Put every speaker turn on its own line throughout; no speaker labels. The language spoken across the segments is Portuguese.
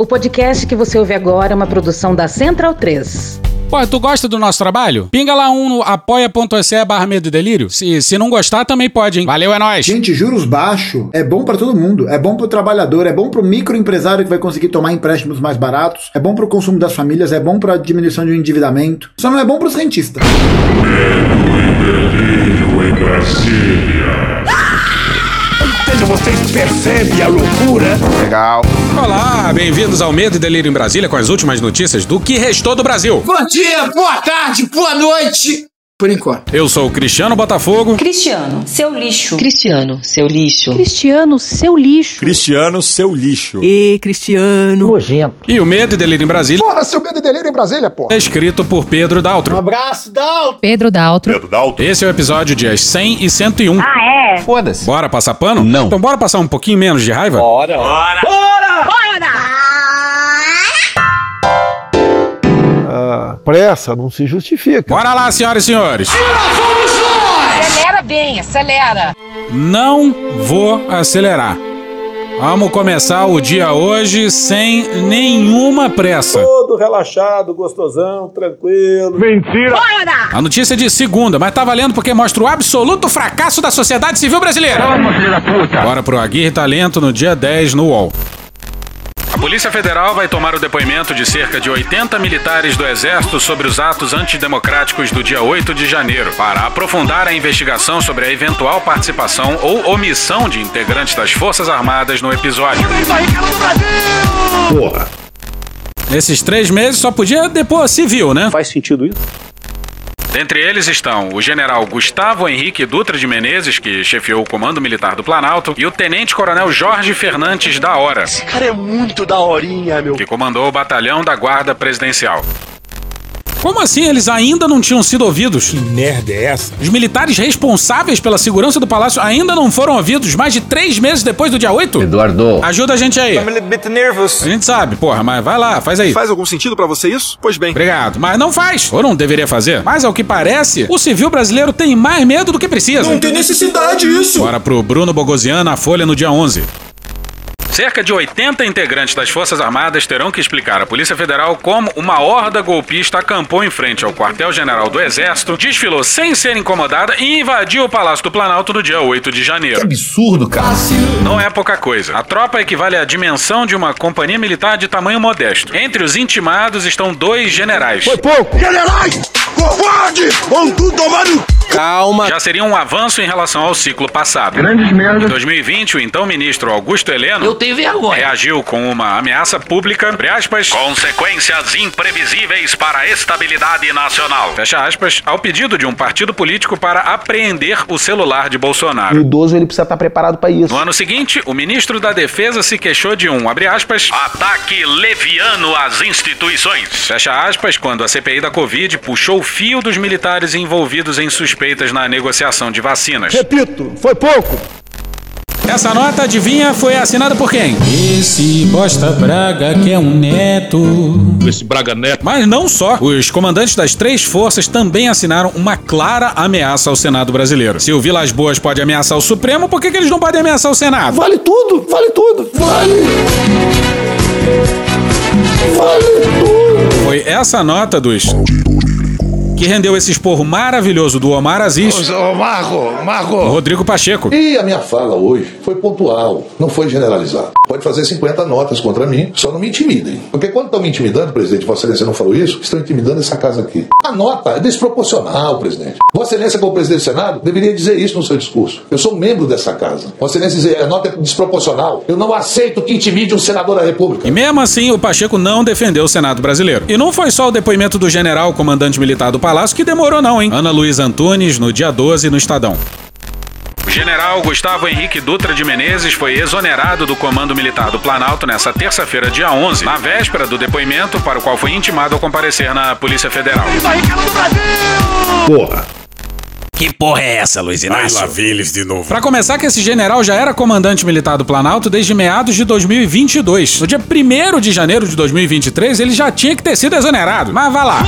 O podcast que você ouve agora é uma produção da Central 3.
Pô, tu gosta do nosso trabalho? Pinga lá um no apoia.se barra medo e delírio. Se, se não gostar, também pode, hein? Valeu, é nóis.
Gente, juros baixos é bom pra todo mundo. É bom pro trabalhador, é bom pro microempresário que vai conseguir tomar empréstimos mais baratos, é bom pro consumo das famílias, é bom pra diminuição do endividamento. Só não é bom pro cientista.
Delírio em Brasília.
Vocês percebem a loucura?
Legal.
Olá, bem-vindos ao Medo e Delírio em Brasília com as últimas notícias do que restou do Brasil.
Bom dia, boa tarde, boa noite. Por enquanto.
Eu sou o Cristiano Botafogo.
Cristiano, seu lixo.
Cristiano, seu lixo.
Cristiano, seu lixo.
Cristiano, seu lixo.
E Cristiano.
Nojento.
E o Medo e Delírio em Brasília.
Porra, seu medo e delírio em Brasília, porra.
É escrito por Pedro Daltro.
Um abraço, Dalton.
Pedro Daltro.
Pedro Dalton.
Esse é o episódio dias 100 e 101.
Ah, é?
Foda-se.
Bora passar pano?
Não.
Então bora passar um pouquinho menos de raiva?
Bora. Bora.
Pressa não se justifica.
Bora lá, senhoras e senhores.
Acelera bem, acelera.
Não vou acelerar. Vamos começar o dia hoje sem nenhuma pressa.
Todo relaxado, gostosão, tranquilo.
A notícia é de segunda, mas tá valendo porque mostra o absoluto fracasso da sociedade civil brasileira. Bora pro Aguirre Talento no dia 10 no UOL. A Polícia Federal vai tomar o depoimento de cerca de 80 militares do Exército sobre os atos antidemocráticos do dia 8 de janeiro, para aprofundar a investigação sobre a eventual participação ou omissão de integrantes das Forças Armadas no episódio.
Porra.
Nesses três meses só podia depor civil, né?
Faz sentido isso?
Dentre eles estão o general Gustavo Henrique Dutra de Menezes, que chefiou o Comando Militar do Planalto, e o tenente-coronel Jorge Fernandes da Hora,
Esse cara é muito daorinha, meu.
que comandou o batalhão da Guarda Presidencial. Como assim eles ainda não tinham sido ouvidos?
Que merda é essa?
Os militares responsáveis pela segurança do palácio ainda não foram ouvidos mais de três meses depois do dia 8?
Eduardo.
Ajuda a gente aí.
little bit nervous.
A gente sabe, porra, mas vai lá, faz aí.
Faz algum sentido pra você isso? Pois bem.
Obrigado, mas não faz, ou não deveria fazer. Mas ao que parece, o civil brasileiro tem mais medo do que precisa.
tem necessidade isso.
Bora pro Bruno Bogosian na Folha no dia 11. Cerca de 80 integrantes das Forças Armadas terão que explicar à Polícia Federal como uma horda golpista acampou em frente ao quartel-general do Exército, desfilou sem ser incomodada e invadiu o Palácio do Planalto no dia 8 de janeiro.
Absurdo, cara.
Não é pouca coisa. A tropa equivale à dimensão de uma companhia militar de tamanho modesto. Entre os intimados estão dois generais.
pouco.
Generais, covarde, vão tudo tomar no...
Calma.
Já seria um avanço em relação ao ciclo passado. Em 2020, o então ministro Augusto Heleno
Eu tenho vergonha.
reagiu com uma ameaça pública, abre aspas, consequências imprevisíveis para a estabilidade nacional, fecha aspas, ao pedido de um partido político para apreender o celular de
O
Bolsonaro.
idoso ele precisa estar preparado para isso.
No ano seguinte, o ministro da Defesa se queixou de um, abre aspas, ataque leviano às instituições. Fecha aspas, quando a CPI da Covid puxou o fio dos militares envolvidos em suspeitas na negociação de vacinas.
Repito, foi pouco.
Essa nota, adivinha, foi assinada por quem? Esse bosta Braga que é um neto.
Esse Braga Neto.
Mas não só. Os comandantes das três forças também assinaram uma clara ameaça ao Senado brasileiro. Se o Vilas Boas pode ameaçar o Supremo, por que, que eles não podem ameaçar o Senado?
Vale tudo, vale tudo. Vale. Vale tudo.
Foi essa nota dos. Que rendeu esse esporro maravilhoso do Omar Aziz
Ô, Marco, Marco.
Rodrigo Pacheco.
E a minha fala hoje foi pontual, não foi generalizada. Pode fazer 50 notas contra mim, só não me intimidem. Porque quando estão me intimidando, presidente, Vossa Excelência não falou isso, estão intimidando essa casa aqui. A nota é desproporcional, presidente. Vossa Excelência, como presidente do Senado, deveria dizer isso no seu discurso. Eu sou membro dessa casa. Vossa Excelência dizer a nota é desproporcional. Eu não aceito que intimide um senador da República.
E mesmo assim, o Pacheco não defendeu o Senado brasileiro. E não foi só o depoimento do general comandante militar do Palácio que demorou, não, hein? Ana Luiz Antunes, no dia 12, no Estadão. O general Gustavo Henrique Dutra de Menezes foi exonerado do comando militar do Planalto nessa terça-feira, dia 11, na véspera do depoimento para o qual foi intimado a comparecer na Polícia Federal.
Porra.
Que porra é essa, Luiz
lá vem eles de novo.
Pra começar, que esse general já era comandante militar do Planalto desde meados de 2022. No dia 1 de janeiro de 2023, ele já tinha que ter sido exonerado. Mas vá lá.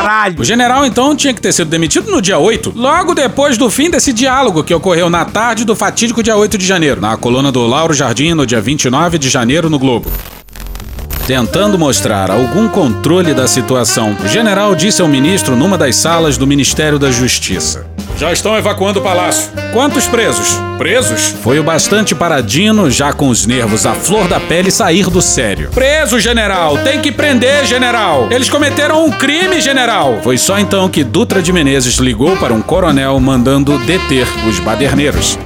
Caralho. O general, então, tinha que ter sido demitido no dia 8, logo depois do fim desse diálogo que ocorreu na tarde do fatídico dia 8 de janeiro, na coluna do Lauro Jardim, no dia 29 de janeiro, no Globo. Tentando mostrar algum controle da situação, o general disse ao ministro numa das salas do Ministério da Justiça: Já estão evacuando o palácio. Quantos presos? Presos? Foi o bastante paradino, já com os nervos à flor da pele, sair do sério. Preso, general! Tem que prender, general! Eles cometeram um crime, general! Foi só então que Dutra de Menezes ligou para um coronel mandando deter os baderneiros.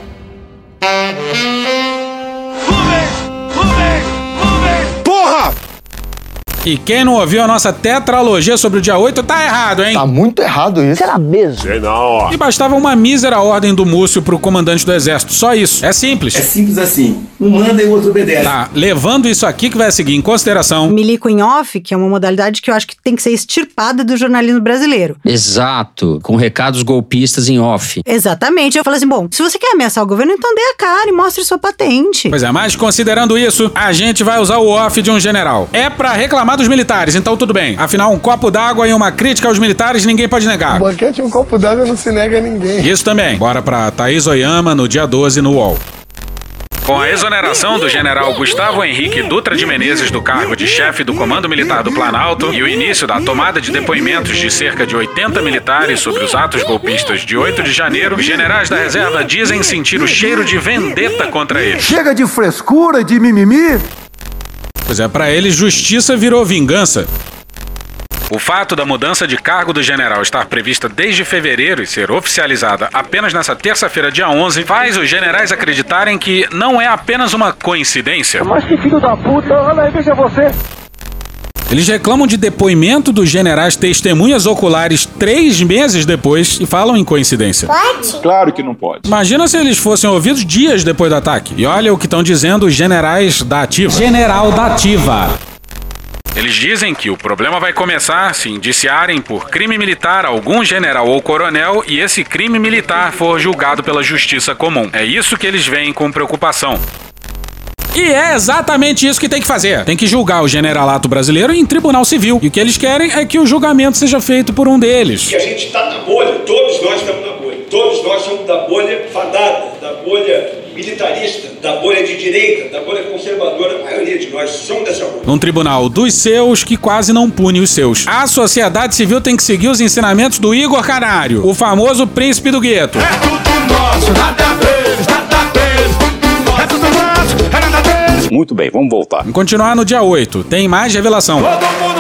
E quem não ouviu a nossa tetralogia sobre o dia 8 tá errado, hein?
Tá muito errado isso.
Será mesmo?
Sei não.
E bastava uma mísera ordem do Múcio pro comandante do exército. Só isso. É simples.
É simples assim. Um manda e o outro obedece.
Tá, levando isso aqui que vai seguir em consideração.
Milico em off, que é uma modalidade que eu acho que tem que ser extirpada do jornalismo brasileiro.
Exato, com recados golpistas em off.
Exatamente. Eu falei assim: bom, se você quer ameaçar o governo, então dê a cara e mostre sua patente.
Pois é, mas considerando isso, a gente vai usar o off de um general. É pra reclamar dos militares, então tudo bem. Afinal, um copo d'água e uma crítica aos militares ninguém pode negar.
Um banquete e um copo d'água não se nega a ninguém.
Isso também. Bora pra Thaís Oyama no dia 12 no UOL. Com a exoneração do general Gustavo Henrique Dutra de Menezes do cargo de chefe do Comando Militar do Planalto e o início da tomada de depoimentos de cerca de 80 militares sobre os atos golpistas de 8 de janeiro, os generais da reserva dizem sentir o cheiro de vendetta contra eles.
Chega de frescura, de mimimi.
Pois é, para eles, justiça virou vingança. O fato da mudança de cargo do general estar prevista desde fevereiro e ser oficializada apenas nessa terça-feira, dia 11, faz os generais acreditarem que não é apenas uma coincidência.
Mas que filho da puta, olha aí, veja você.
Eles reclamam de depoimento dos generais testemunhas oculares três meses depois e falam em coincidência.
Pode?
Claro que não pode.
Imagina se eles fossem ouvidos dias depois do ataque. E olha o que estão dizendo os generais da Ativa. General da Ativa. Eles dizem que o problema vai começar se indiciarem por crime militar algum general ou coronel e esse crime militar for julgado pela justiça comum. É isso que eles veem com preocupação. E é exatamente isso que tem que fazer. Tem que julgar o generalato brasileiro em tribunal civil. E o que eles querem é que o julgamento seja feito por um deles.
Que a gente está na bolha, todos nós estamos na bolha. Todos nós somos da bolha fadada, da bolha militarista, da bolha de direita, da bolha conservadora. A maioria de nós somos dessa bolha.
Num tribunal dos seus que quase não pune os seus. A sociedade civil tem que seguir os ensinamentos do Igor Canário, o famoso príncipe do gueto.
É tudo nosso, nada deles, nada
Muito bem, vamos voltar.
Vamos continuar no dia 8. Tem mais revelação.
Todo mundo.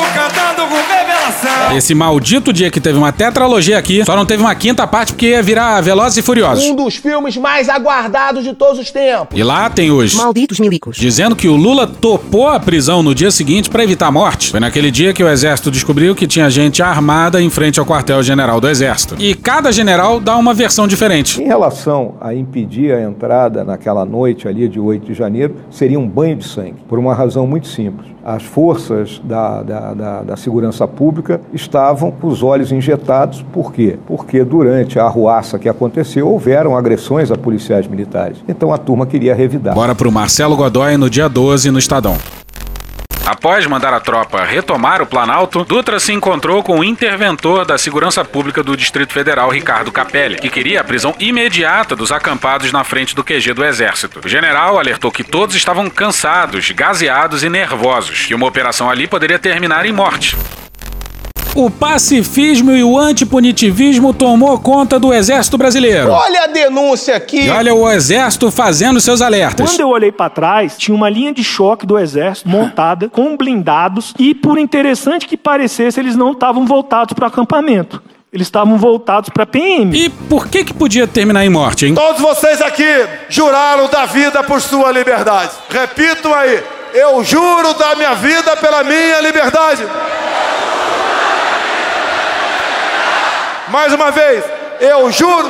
Esse maldito dia que teve uma tetralogia aqui, só não teve uma quinta parte porque ia virar Velozes e Furiosos.
Um dos filmes mais aguardados de todos os tempos.
E lá tem os
Malditos milicos.
dizendo que o Lula topou a prisão no dia seguinte para evitar a morte. Foi naquele dia que o exército descobriu que tinha gente armada em frente ao quartel-general do exército. E cada general dá uma versão diferente.
Em relação a impedir a entrada naquela noite ali de 8 de janeiro, seria um banho de sangue, por uma razão muito simples. As forças da, da, da, da segurança pública estavam com os olhos injetados. Por quê? Porque durante a arruaça que aconteceu, houveram agressões a policiais militares. Então a turma queria revidar.
Bora pro Marcelo Godoy no dia 12 no Estadão. Após mandar a tropa retomar o Planalto, Dutra se encontrou com o interventor da Segurança Pública do Distrito Federal, Ricardo Capelli, que queria a prisão imediata dos acampados na frente do QG do Exército. O general alertou que todos estavam cansados, gaseados e nervosos, que uma operação ali poderia terminar em morte. O pacifismo e o antipunitivismo tomou conta do exército brasileiro.
Olha a denúncia aqui.
E olha o exército fazendo seus alertas.
Quando eu olhei para trás, tinha uma linha de choque do exército montada com blindados e, por interessante que parecesse, eles não estavam voltados para o acampamento. Eles estavam voltados para PM.
E por que que podia terminar em morte, hein?
Todos vocês aqui juraram da vida por sua liberdade. Repito aí, eu juro da minha vida pela minha liberdade. Mais uma vez, eu juro.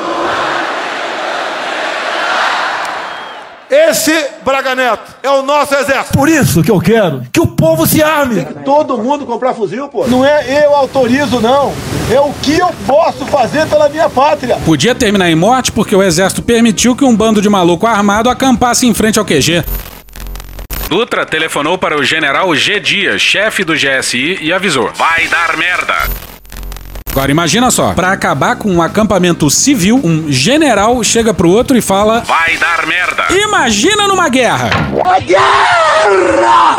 Esse Braga Neto é o nosso exército.
Por isso que eu quero que o povo se arme.
Tem que todo mundo comprar fuzil, pô. Não é eu autorizo, não. É o que eu posso fazer pela minha pátria.
Podia terminar em morte porque o exército permitiu que um bando de maluco armado acampasse em frente ao QG. Dutra telefonou para o general G. Dias, chefe do GSI, e avisou: Vai dar merda. Agora imagina só, pra acabar com um acampamento civil, um general chega pro outro e fala:
Vai dar merda.
Imagina numa guerra.
A guerra!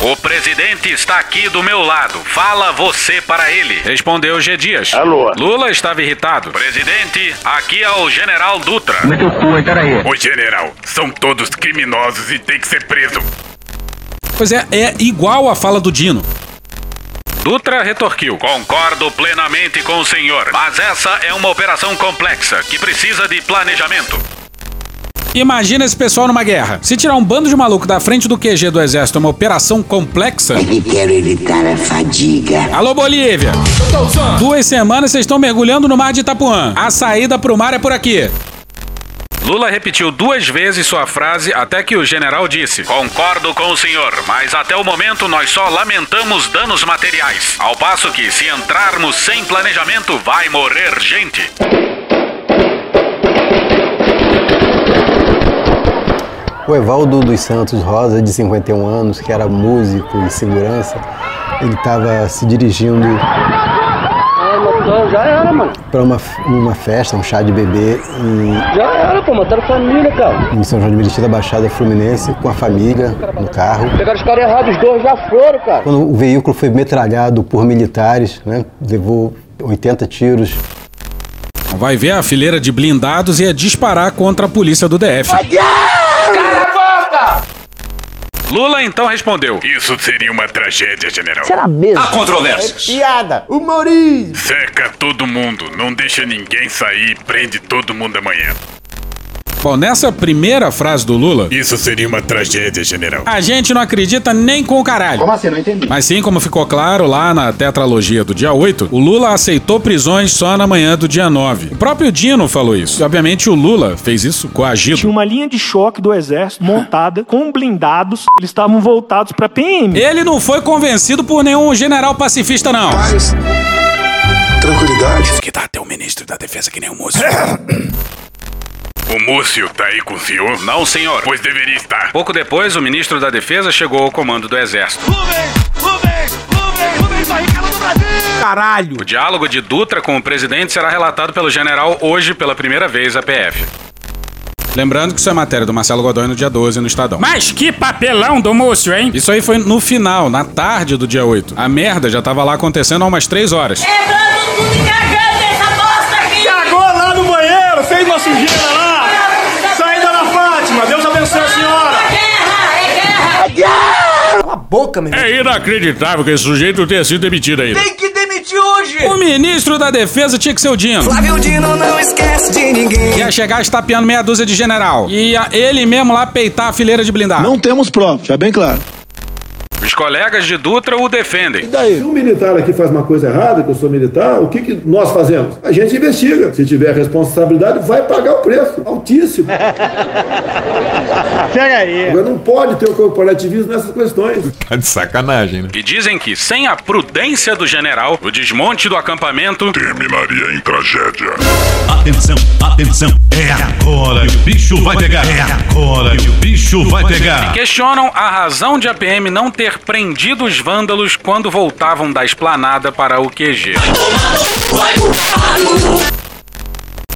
O presidente está aqui do meu lado. Fala você para ele.
Respondeu G. Dias.
Alô.
Lula estava irritado.
Presidente, aqui é o general Dutra.
Meteu cu, peraí.
Ô general, são todos criminosos e tem que ser preso.
Pois é, é igual a fala do Dino.
Dutra retorquiu. Concordo plenamente com o senhor, mas essa é uma operação complexa que precisa de planejamento.
Imagina esse pessoal numa guerra. Se tirar um bando de maluco da frente do QG do exército é uma operação complexa.
Eu quero evitar a fadiga.
Alô, Bolívia! Duas semanas vocês estão mergulhando no mar de Itapuã. A saída pro mar é por aqui.
Lula repetiu duas vezes sua frase até que o general disse: Concordo com o senhor, mas até o momento nós só lamentamos danos materiais. Ao passo que, se entrarmos sem planejamento, vai morrer gente.
O Evaldo dos Santos Rosa, de 51 anos, que era músico e segurança, ele estava se dirigindo
já era, mano.
para uma, uma festa, um chá de bebê em,
Já era, pô, mataram família, cara.
em São João de Meriti da Baixada Fluminense com a família no carro.
Pegaram os caras errados, os dois já foram, cara.
Quando o veículo foi metralhado por militares, né, levou 80 tiros.
Vai ver a fileira de blindados e ia disparar contra a polícia do DF.
Cala a boca!
Lula então respondeu: Isso seria uma tragédia, general.
Será mesmo?
Há controvérsias.
piada, humorismo.
Seca todo mundo, não deixa ninguém sair, prende todo mundo amanhã.
Bom, nessa primeira frase do Lula,
Isso seria uma tragédia, general.
a gente não acredita nem com o caralho.
Como assim? Não entendi.
Mas sim, como ficou claro lá na tetralogia do dia 8, o Lula aceitou prisões só na manhã do dia 9. O próprio Dino falou isso. E, obviamente, o Lula fez isso coagido.
Tinha uma linha de choque do exército montada com blindados. Eles estavam voltados pra PM.
Ele não foi convencido por nenhum general pacifista, não.
Tranquilidade. Que dá até o ministro da defesa que nem o moço. O Múcio tá aí com o senhor? Não, senhor, pois deveria estar.
Pouco depois, o ministro da defesa chegou ao comando do exército.
Caralho!
O diálogo de Dutra com o presidente será relatado pelo general hoje pela primeira vez à PF. Lembrando que isso é matéria do Marcelo Godoy no dia 12 no Estadão.
Mas que papelão do Múcio, hein?
Isso aí foi no final, na tarde do dia 8. A merda já tava lá acontecendo há umas 3 horas.
Cagou lá no banheiro, fez uma sujeira lá.
Boca, meu
É inacreditável que esse sujeito tenha sido demitido ainda.
Tem que demitir hoje.
O ministro da defesa tinha que ser o Dino.
Flávio Dino não esquece de ninguém.
Ia chegar estapeando meia dúzia de general. Ia ele mesmo lá peitar a fileira de blindado.
Não temos provas, já bem claro.
Colegas de Dutra o defendem.
Se um militar aqui faz uma coisa errada, que eu sou militar, o que, que nós fazemos? A gente investiga. Se tiver responsabilidade, vai pagar o preço. Altíssimo.
Pega aí.
Agora não pode ter o corporativismo nessas questões.
Tá de sacanagem, né? E dizem que, sem a prudência do general, o desmonte do acampamento
Terminaria em tragédia.
Atenção, atenção, é agora que o bicho vai pegar. É agora que o bicho vai pegar.
questionam a razão de a PM não ter prendido os vândalos quando voltavam da esplanada para o QG.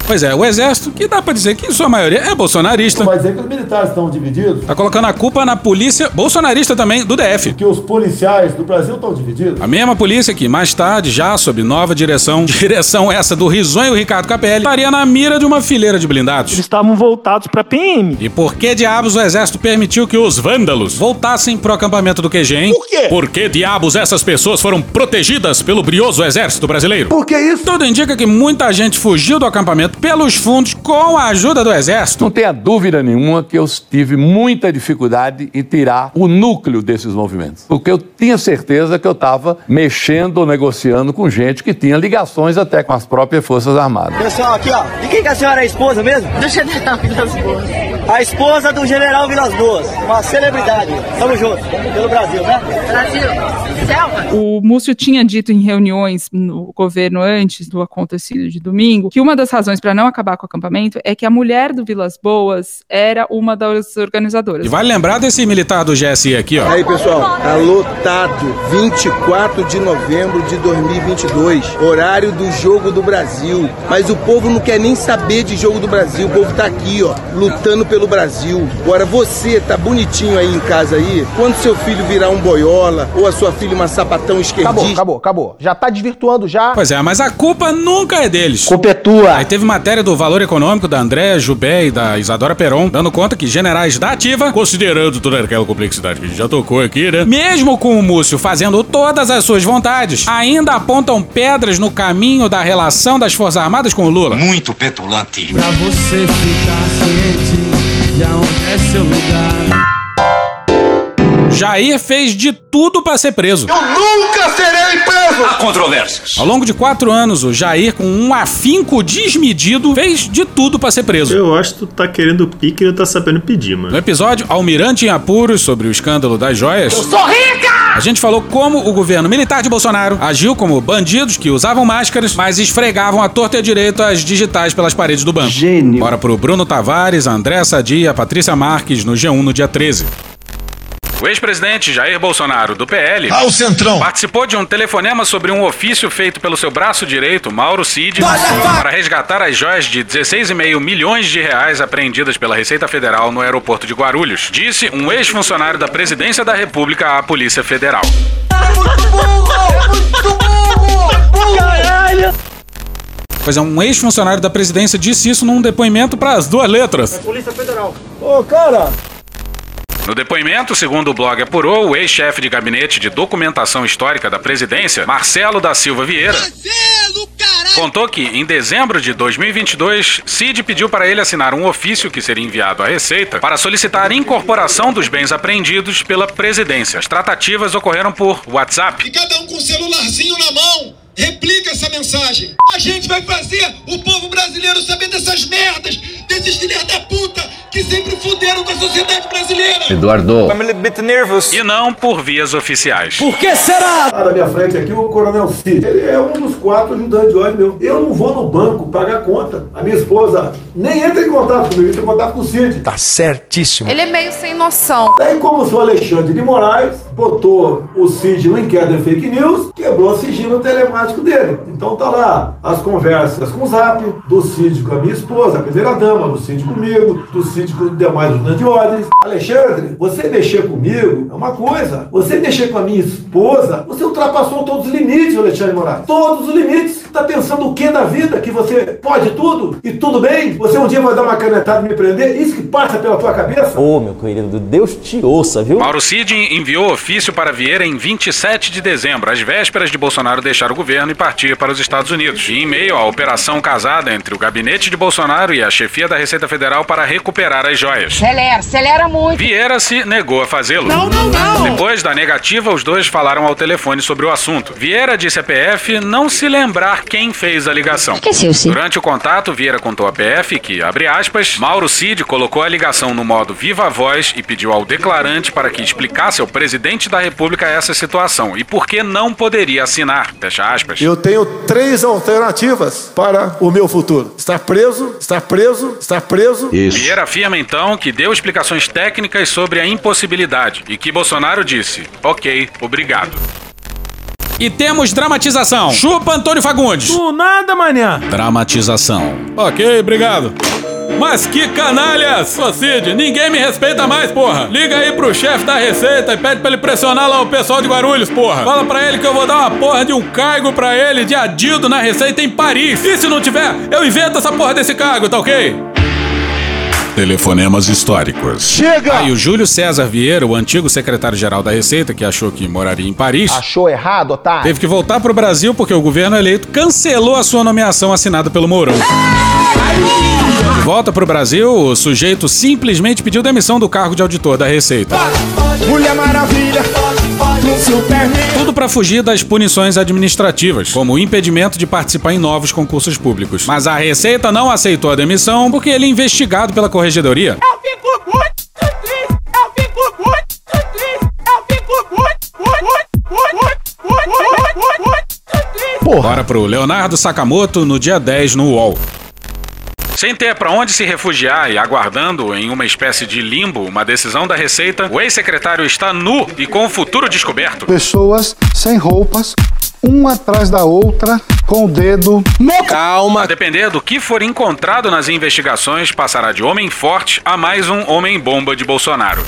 Pois é, o exército, que dá pra dizer que em sua maioria é bolsonarista,
Vai dizer que os militares estão divididos?
tá colocando a culpa na polícia bolsonarista também do DF.
Que os policiais do Brasil estão divididos?
A mesma polícia que, mais tarde, já sob nova direção, direção essa do risonho Ricardo Capelli, estaria na mira de uma fileira de blindados.
Eles estavam voltados pra PM.
E por que diabos o exército permitiu que os vândalos voltassem pro acampamento do QG, hein?
Por quê?
Por que diabos essas pessoas foram protegidas pelo brioso exército brasileiro?
Por que isso?
Tudo indica que muita gente fugiu do acampamento pelos fundos com a ajuda do exército.
Não tenha dúvida nenhuma que eu tive muita dificuldade em tirar o núcleo desses movimentos. Porque eu tinha certeza que eu estava mexendo ou negociando com gente que tinha ligações até com as próprias Forças Armadas.
Pessoal, aqui ó, de quem que a senhora é a esposa mesmo? Do general Vilas Boas. A esposa do general Vilas Boas, uma celebridade. Tamo junto, pelo Brasil, né? Brasil.
Selva. O Múcio tinha dito em reuniões no governo antes do acontecido de domingo que uma das razões para não acabar com o acampamento é que a mulher do Vilas Boas era uma das organizadoras.
E vale lembrar desse militar do GSI aqui, ó.
Aí, pessoal, tá lotado. 24 de novembro de 2022, horário do Jogo do Brasil. Mas o povo não quer nem saber de Jogo do Brasil. O povo tá aqui, ó, lutando pelo Brasil. Agora você tá bonitinho aí em casa aí. Quando seu filho virar um boiola ou a sua filha uma sapatão esquerdista.
Acabou, acabou, acabou. Já tá desvirtuando já.
Pois é, mas a culpa nunca é deles.
Culpa é tua.
Aí teve matéria do valor econômico da Andréa Jubé e da Isadora Peron, dando conta que generais da ativa, considerando toda aquela complexidade que a gente já tocou aqui, né? Mesmo com o Múcio fazendo todas as suas vontades, ainda apontam pedras no caminho da relação das Forças Armadas com o Lula.
Muito petulante.
Pra você ficar ciente de aonde é seu lugar.
Jair fez de tudo para ser preso.
Eu nunca serei preso!
Há controvérsias.
Ao longo de quatro anos, o Jair, com um afinco desmedido, fez de tudo para ser preso.
Eu acho que tu tá querendo pique e não tá sabendo pedir, mano.
No episódio Almirante em Apuros, sobre o escândalo das joias.
Eu sou rica!
A gente falou como o governo militar de Bolsonaro agiu como bandidos que usavam máscaras, mas esfregavam a torta e a direita as digitais pelas paredes do banco.
Gênio.
Bora pro Bruno Tavares, André Sadia, Patrícia Marques no G1 no dia 13.
O ex-presidente Jair Bolsonaro, do PL,
Ao centrão.
participou de um telefonema sobre um ofício feito pelo seu braço direito, Mauro Cid, para resgatar as joias de 16,5 milhões de reais apreendidas pela Receita Federal no aeroporto de Guarulhos, disse um ex-funcionário da Presidência da República à Polícia Federal.
Pois é, um ex-funcionário da presidência disse isso num depoimento para as duas letras.
Polícia Federal. Ô, cara,
No depoimento, segundo o blog apurou, o ex-chefe de gabinete de documentação histórica da presidência, Marcelo da Silva Vieira, contou que, em dezembro de 2022, Cid pediu para ele assinar um ofício que seria enviado à Receita para solicitar a incorporação dos bens apreendidos pela presidência. As tratativas ocorreram por WhatsApp.
E cada um com o celularzinho na mão replica essa mensagem. A gente vai fazer o povo brasileiro saber dessas merdas, desses filhos da puta que sempre fuderam com a sociedade brasileira.
Eduardo.
I'm a little bit nervous.
E não por vias oficiais.
Por que será?
Lá na minha frente aqui, o Coronel Cid. Ele é um dos quatro ajudantes de ordem meu. Eu não vou no banco pagar conta. A minha esposa nem entra em contato comigo, entra em contato com o Cid.
Tá certíssimo.
Ele é meio sem noção.
Daí, como o Alexandre de Moraes botou o Cid no inquérito de fake news, quebrou o sigilo telemático dele. Então tá lá as conversas com o Zap, do Cid com a minha esposa, a primeira dama, do Cid comigo, do Cid com demais ajudantes de ordens. Alexandre, você mexer comigo é uma coisa. Você mexer com a minha esposa, você ultrapassou todos os limites, Alexandre Moraes. Todos os limites. Tá pensando o que da vida? Que você pode tudo? E tudo bem? Você um dia vai dar uma canetada e me prender? Isso que passa pela tua cabeça?
Ô, meu querido, Deus te ouça, viu?
Mauro Cid enviou ofício para Vieira em 27 de dezembro, às vésperas de Bolsonaro deixar o governo e partir para os Estados Unidos. E em meio à operação casada entre o gabinete de Bolsonaro e a chefia da Receita Federal para recuperar as joias.
Acelera, acelera muito.
Vieira se negou a fazê-lo.
Não, não, não.
Depois da negativa, os dois falaram ao telefone sobre o assunto. Vieira disse à PF não se lembrar quem fez a ligação.
Esqueceu-se.
Durante o contato, Vieira contou à PF que, abre aspas, Mauro Cid colocou a ligação no modo viva voz e pediu ao declarante para que explicasse ao presidente da República essa situação e por que não poderia assinar. Fecha aspas.
Eu tenho três alternativas para o meu futuro: estar preso, estar preso, estar preso.
Vieira afirma então que deu explicações técnicas sobre a impossibilidade e que Bolsonaro disse: Ok, obrigado.
E temos dramatização. Chupa Antônio Fagundes.
Do nada, manhã.
Dramatização. Ok, obrigado. Mas que canalhas! Ô Cid, ninguém me respeita mais, porra! Liga aí pro chefe da Receita e pede pra ele pressionar lá o pessoal de Guarulhos, porra! Fala pra ele que eu vou dar uma porra de um cargo pra ele de adido na Receita em Paris! E se não tiver, eu invento essa porra desse cargo, tá ok?
Telefonemas históricos.
Chega!
Aí o Júlio César Vieira, o antigo secretário-geral da Receita, que achou que moraria em Paris,
Achou errado, otário?
teve que voltar pro Brasil porque o governo eleito cancelou a sua nomeação assinada pelo Mourão. De volta pro Brasil, o sujeito simplesmente pediu demissão do cargo de auditor da Receita.
Mulher Maravilha. Superman.
Tudo para fugir das punições administrativas, como o impedimento de participar em novos concursos públicos. Mas a Receita não aceitou a demissão porque ele é investigado pela corregedoria.
Eu fico muito triste, eu fico muito no eu fico muito, muito, muito, muito,
muito, muito, muito, muito, muito, muito, sem ter para onde se refugiar e aguardando em uma espécie de limbo uma decisão da Receita, o ex-secretário está nu e com o futuro descoberto.
Pessoas sem roupas, uma atrás da outra, com o dedo.
Calma! A depender do que for encontrado nas investigações, passará de homem forte a mais um homem-bomba de Bolsonaro.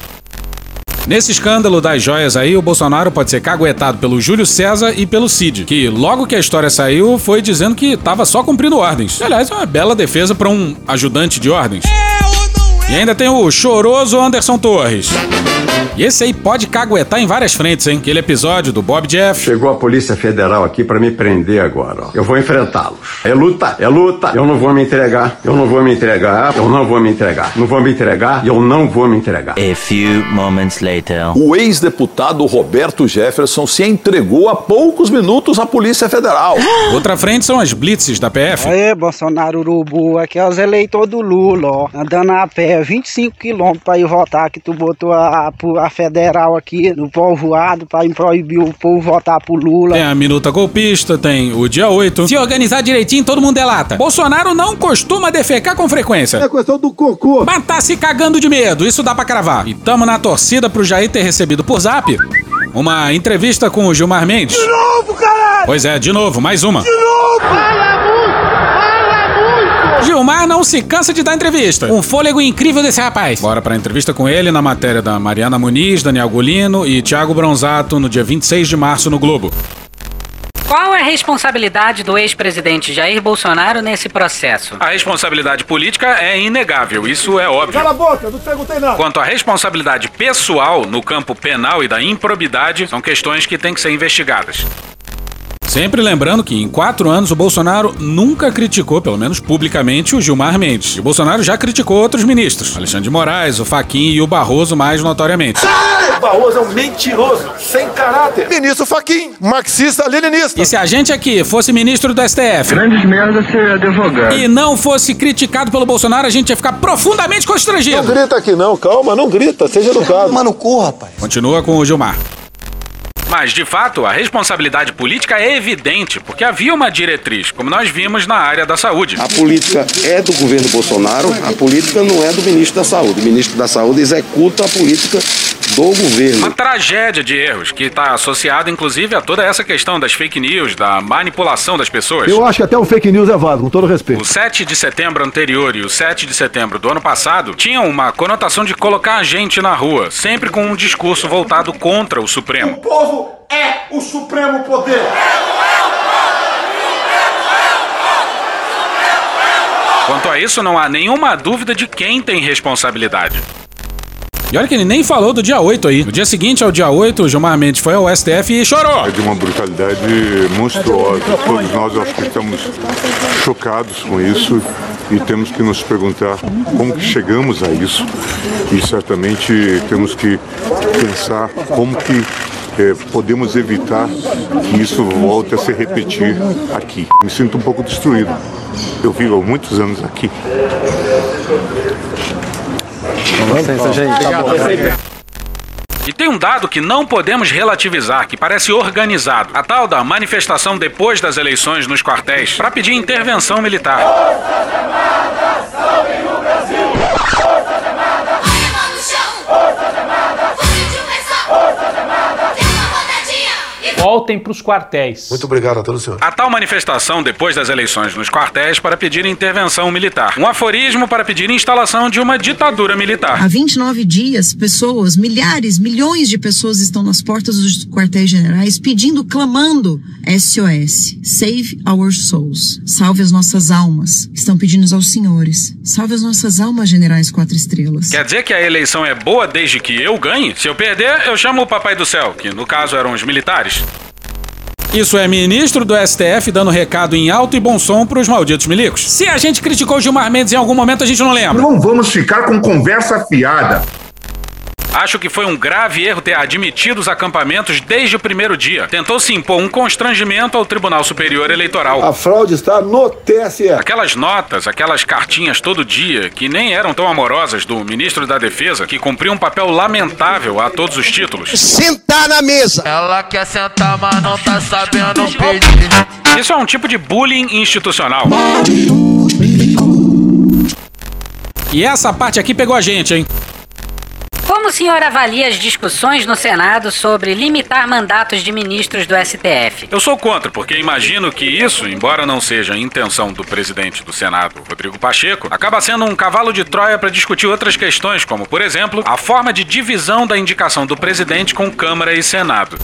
Nesse escândalo das joias aí, o Bolsonaro pode ser caguetado pelo Júlio César e pelo Cid, que logo que a história saiu foi dizendo que tava só cumprindo ordens. Aliás, é uma bela defesa para um ajudante de ordens. E ainda tem o choroso Anderson Torres. E esse aí pode caguetar em várias frentes, hein? Aquele episódio do Bob Jeff.
Chegou a Polícia Federal aqui para me prender agora. ó. Eu vou enfrentá-los. É luta, é luta. Eu não vou me entregar. Eu não vou me entregar. Eu não vou me entregar. Não vou me entregar e eu não vou me entregar.
A few moments later.
O ex-deputado Roberto Jefferson se entregou há poucos minutos à Polícia Federal.
Outra frente são as blitzes da PF.
Aê, Bolsonaro Urubu, aqui é os eleitores do Lula, ó. Andando a pé, 25 quilômetros pra ir votar, que tu botou a, a, a federal aqui no povoado pra proibir o povo votar pro Lula.
Tem a minuta golpista, tem o dia 8. Se organizar direitinho, todo mundo delata. Bolsonaro não costuma defecar com frequência.
É questão do cocô.
Mas tá se cagando de medo, isso dá pra cravar. E tamo na torcida pro Jair ter recebido por zap uma entrevista com o Gilmar Mendes.
De novo, caralho!
Pois é, de novo, mais uma.
De novo! Fala!
Gilmar não se cansa de dar entrevista. Um fôlego incrível desse rapaz. Bora pra entrevista com ele na matéria da Mariana Muniz, Daniel Golino e Thiago Bronzato no dia 26 de março no Globo.
Qual é a responsabilidade do ex-presidente Jair Bolsonaro nesse processo?
A responsabilidade política é inegável, isso é óbvio.
Cala a boca, não perguntei nada.
Quanto à responsabilidade pessoal no campo penal e da improbidade, são questões que têm que ser investigadas. Sempre lembrando que em quatro anos o Bolsonaro nunca criticou, pelo menos publicamente, o Gilmar Mendes. E o Bolsonaro já criticou outros ministros, Alexandre de Moraes, o Faquin e o Barroso mais notoriamente.
O Barroso é um mentiroso, sem caráter.
Ministro Faquim, marxista-leninista.
E se a gente aqui fosse ministro do STF
Grandes merda ser advogado.
e não fosse criticado pelo Bolsonaro, a gente ia ficar profundamente
Não
constrangido.
grita aqui não, calma, não grita, seja educado.
Mano, cu, rapaz.
Continua com o Gilmar. Mas, de fato, a responsabilidade política é evidente, porque havia uma diretriz, como nós vimos na área da saúde.
A política é do governo Bolsonaro, a política não é do ministro da Saúde. O ministro da Saúde executa a política do governo.
Uma tragédia de erros que está associada, inclusive, a toda essa questão das fake news, da manipulação das pessoas.
Eu acho que até o fake news é válido, com todo respeito.
O 7 de setembro anterior e o 7 de setembro do ano passado tinham uma conotação de colocar a gente na rua, sempre com um discurso voltado contra o Supremo.
O povo é o supremo poder.
Quanto a isso, não há nenhuma dúvida de quem tem responsabilidade. E olha que ele nem falou do dia 8 aí. No dia seguinte ao dia 8, o Gilmar Mendes foi ao STF e chorou.
É de uma brutalidade monstruosa. Todos nós acho que estamos chocados com isso e temos que nos perguntar como que chegamos a isso. E certamente temos que pensar como que eh, podemos evitar que isso volte a se repetir aqui. Me sinto um pouco destruído. Eu vivo há muitos anos aqui.
Licença, gente. Tá bom.
E tem um dado que não podemos relativizar, que parece organizado. A tal da manifestação depois das eleições nos quartéis para pedir intervenção militar.
Voltem para os quartéis.
Muito obrigado a todos os senhores.
A tal manifestação depois das eleições nos quartéis para pedir intervenção militar. Um aforismo para pedir instalação de uma ditadura militar.
Há 29 dias, pessoas, milhares, milhões de pessoas estão nas portas dos quartéis generais pedindo, clamando SOS. Save our souls. Salve as nossas almas. Estão pedindo aos senhores. Salve as nossas almas, generais quatro estrelas.
Quer dizer que a eleição é boa desde que eu ganhe? Se eu perder, eu chamo o Papai do Céu, que no caso eram os militares. Isso é ministro do STF dando recado em alto e bom som pros malditos milicos. Se a gente criticou o Gilmar Mendes em algum momento, a gente não lembra.
Não vamos ficar com conversa fiada.
Acho que foi um grave erro ter admitido os acampamentos desde o primeiro dia. Tentou se impor um constrangimento ao Tribunal Superior Eleitoral.
A fraude está no TSE.
Aquelas notas, aquelas cartinhas todo dia, que nem eram tão amorosas do ministro da Defesa, que cumpriu um papel lamentável a todos os títulos.
Sentar na mesa.
Ela quer sentar, mas não tá sabendo pedir.
Isso é um tipo de bullying institucional.
E essa parte aqui pegou a gente, hein?
Como o senhor avalia as discussões no Senado sobre limitar mandatos de ministros do STF?
Eu sou contra, porque imagino que isso, embora não seja a intenção do presidente do Senado, Rodrigo Pacheco, acaba sendo um cavalo de Troia para discutir outras questões, como, por exemplo, a forma de divisão da indicação do presidente com Câmara e Senado.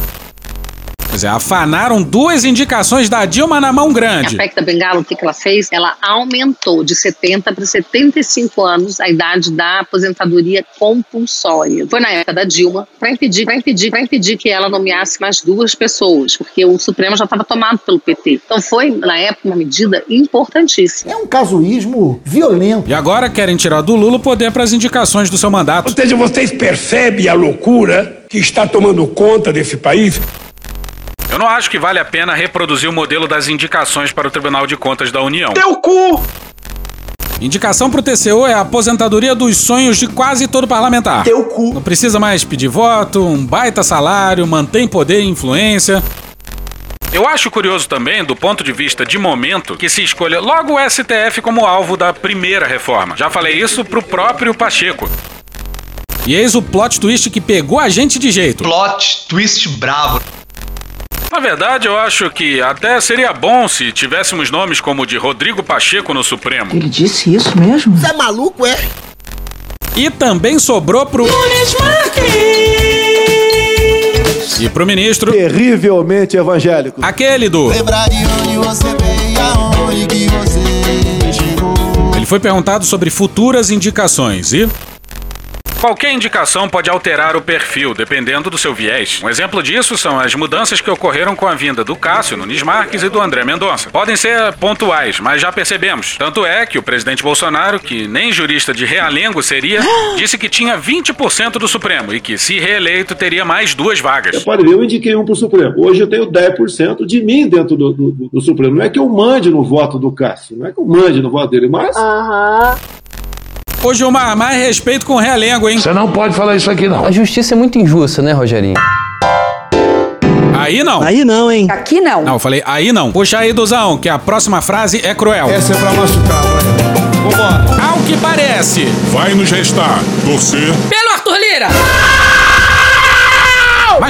Pois é, afanaram duas indicações da Dilma na mão
A
grande.
PEC da Bengala, o que que ela fez? Ela aumentou de 70 para 75 anos a idade da aposentadoria compulsória. Foi na época da Dilma para impedir, para impedir, para impedir que ela nomeasse mais duas pessoas, porque o Supremo já estava tomado pelo PT. Então foi na época uma medida importantíssima.
É um casuísmo violento.
E agora querem tirar do Lula o poder para as indicações do seu mandato.
Ou seja, vocês percebem a loucura que está tomando conta desse país?
Eu não acho que vale a pena reproduzir o modelo das indicações para o Tribunal de Contas da União.
Teu cu!
Indicação pro TCU é a aposentadoria dos sonhos de quase todo parlamentar.
Teu cu.
Não precisa mais pedir voto, um baita salário, mantém poder e influência.
Eu acho curioso também, do ponto de vista de momento, que se escolha logo o STF como alvo da primeira reforma. Já falei isso pro próprio Pacheco.
E eis o plot twist que pegou a gente de jeito.
Plot twist bravo.
Na verdade, eu acho que até seria bom se tivéssemos nomes como o de Rodrigo Pacheco no Supremo.
Ele disse isso mesmo?
Você é maluco, é?
E também sobrou pro. E pro ministro.
Terrivelmente evangélico.
Aquele do. Ele foi perguntado sobre futuras indicações e.
Qualquer indicação pode alterar o perfil, dependendo do seu viés. Um exemplo disso são as mudanças que ocorreram com a vinda do Cássio, Nunes Marques e do André Mendonça. Podem ser pontuais, mas já percebemos. Tanto é que o presidente Bolsonaro, que nem jurista de realengo seria, disse que tinha 20% do Supremo e que, se reeleito, teria mais duas vagas.
Você pode ver, eu indiquei um para o Supremo. Hoje eu tenho 10% de mim dentro do, do, do Supremo. Não é que eu mande no voto do Cássio, não é que eu mande no voto dele, mas.
Ô Gilmar, mais respeito com o realengo, hein?
Você não pode falar isso aqui, não.
A justiça é muito injusta, né, Rogerinho?
Aí não.
Aí não, hein?
Aqui não.
Não, eu falei aí não. Puxa aí, Duzão, que a próxima frase é cruel.
Essa é pra machucar, vai. Vambora.
Ao que parece.
Vai nos restar torcer
Pelo Arthur Lira!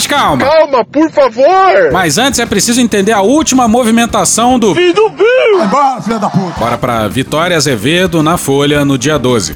Mas calma.
Calma, por favor!
Mas antes é preciso entender a última movimentação do.
Filho do Bill! Vai embora, filha da puta!
Bora pra Vitória Azevedo na Folha no dia 12.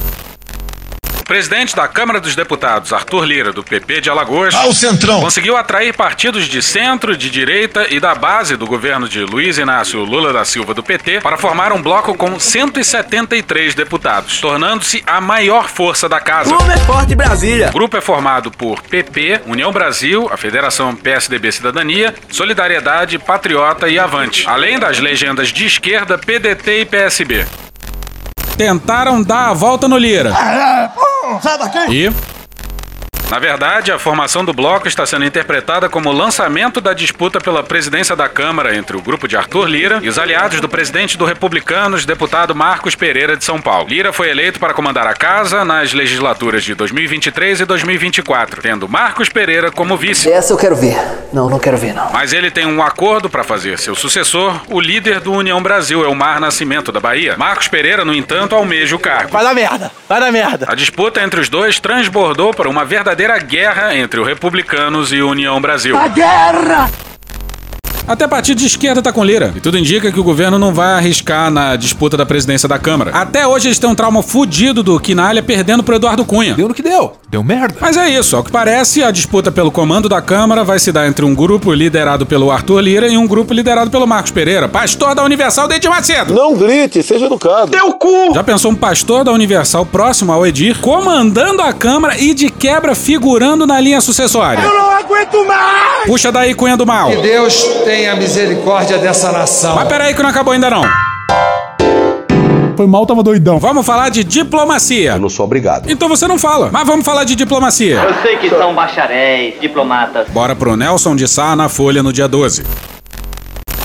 O presidente da Câmara dos Deputados, Arthur Lira, do PP de Alagoas,
Ah, o Centrão.
conseguiu atrair partidos de centro, de direita e da base do governo de Luiz Inácio Lula da Silva do PT para formar um bloco com 173 deputados, tornando-se a maior força da casa.
Como é forte Brasília!
O grupo é formado por PP, União Brasil, a Federação PSDB Cidadania, Solidariedade, Patriota e Avante, além das legendas de esquerda, PDT e PSB.
Tentaram dar a volta no Lira.
Sai daqui!
E.
Na verdade, a formação do bloco está sendo interpretada como o lançamento da disputa pela presidência da Câmara entre o grupo de Arthur Lira e os aliados do presidente do Republicanos, deputado Marcos Pereira de São Paulo. Lira foi eleito para comandar a casa nas legislaturas de 2023 e 2024, tendo Marcos Pereira como vice.
Essa eu quero ver. Não, não quero ver, não.
Mas ele tem um acordo para fazer seu sucessor, o líder do União Brasil, Elmar Nascimento da Bahia. Marcos Pereira, no entanto, almeja o cargo.
Vai dar merda! Vai dar merda!
A disputa entre os dois transbordou para uma verdadeira guerra entre o Republicanos e o União Brasil.
A guerra!
Até partido de esquerda tá com Lira. E tudo indica que o governo não vai arriscar na disputa da presidência da Câmara. Até hoje eles têm um trauma fudido do Quinalha perdendo pro Eduardo Cunha.
Deu no que deu. Deu merda.
Mas é isso, ao que parece, a disputa pelo comando da Câmara vai se dar entre um grupo liderado pelo Arthur Lira e um grupo liderado pelo Marcos Pereira, pastor da Universal de Edir Macedo.
Não grite, seja educado.
Teu cu!
Já pensou um pastor da Universal próximo ao Edir, comandando a Câmara e de quebra figurando na linha sucessória?
Eu não aguento mais!
Puxa daí, Cunha do Mal.
Que Deus tenha misericórdia dessa nação.
Mas peraí que não acabou ainda não.
Foi mal, tava doidão. Vamos falar de diplomacia.
Eu não sou obrigado.
Então você não fala. Mas vamos falar de diplomacia.
Eu sei que são bacharéis, diplomatas.
Bora pro Nelson de Sá na Folha no dia 12.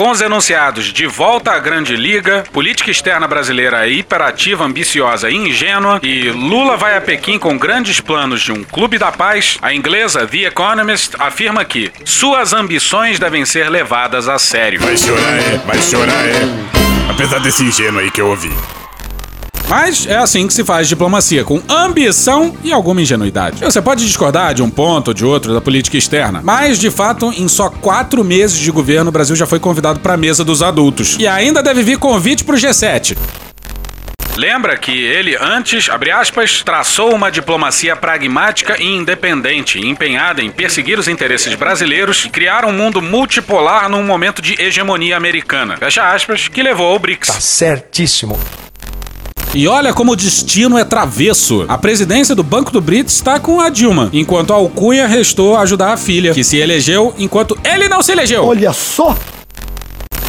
Com os enunciados de volta à Grande Liga, política externa brasileira é hiperativa, ambiciosa e ingênua, e Lula vai a Pequim com grandes planos de um clube da paz, a inglesa The Economist afirma que suas ambições devem ser levadas a sério.
Vai chorar, é, vai chorar, é. Apesar desse ingênuo aí que eu ouvi.
Mas é assim que se faz diplomacia, com ambição e alguma ingenuidade. Você pode discordar de um ponto ou de outro da política externa, mas de fato, em só quatro meses de governo, o Brasil já foi convidado para a mesa dos adultos. E ainda deve vir convite para o G7.
Lembra que ele antes, abre aspas, traçou uma diplomacia pragmática e independente, empenhada em perseguir os interesses brasileiros e criar um mundo multipolar num momento de hegemonia americana. Fecha aspas, que levou ao BRICS.
Tá certíssimo.
E olha como o destino é travesso. A presidência do Banco do Brito está com a Dilma, enquanto a Alcunha restou ajudar a filha, que se elegeu enquanto ele não se elegeu.
Olha só!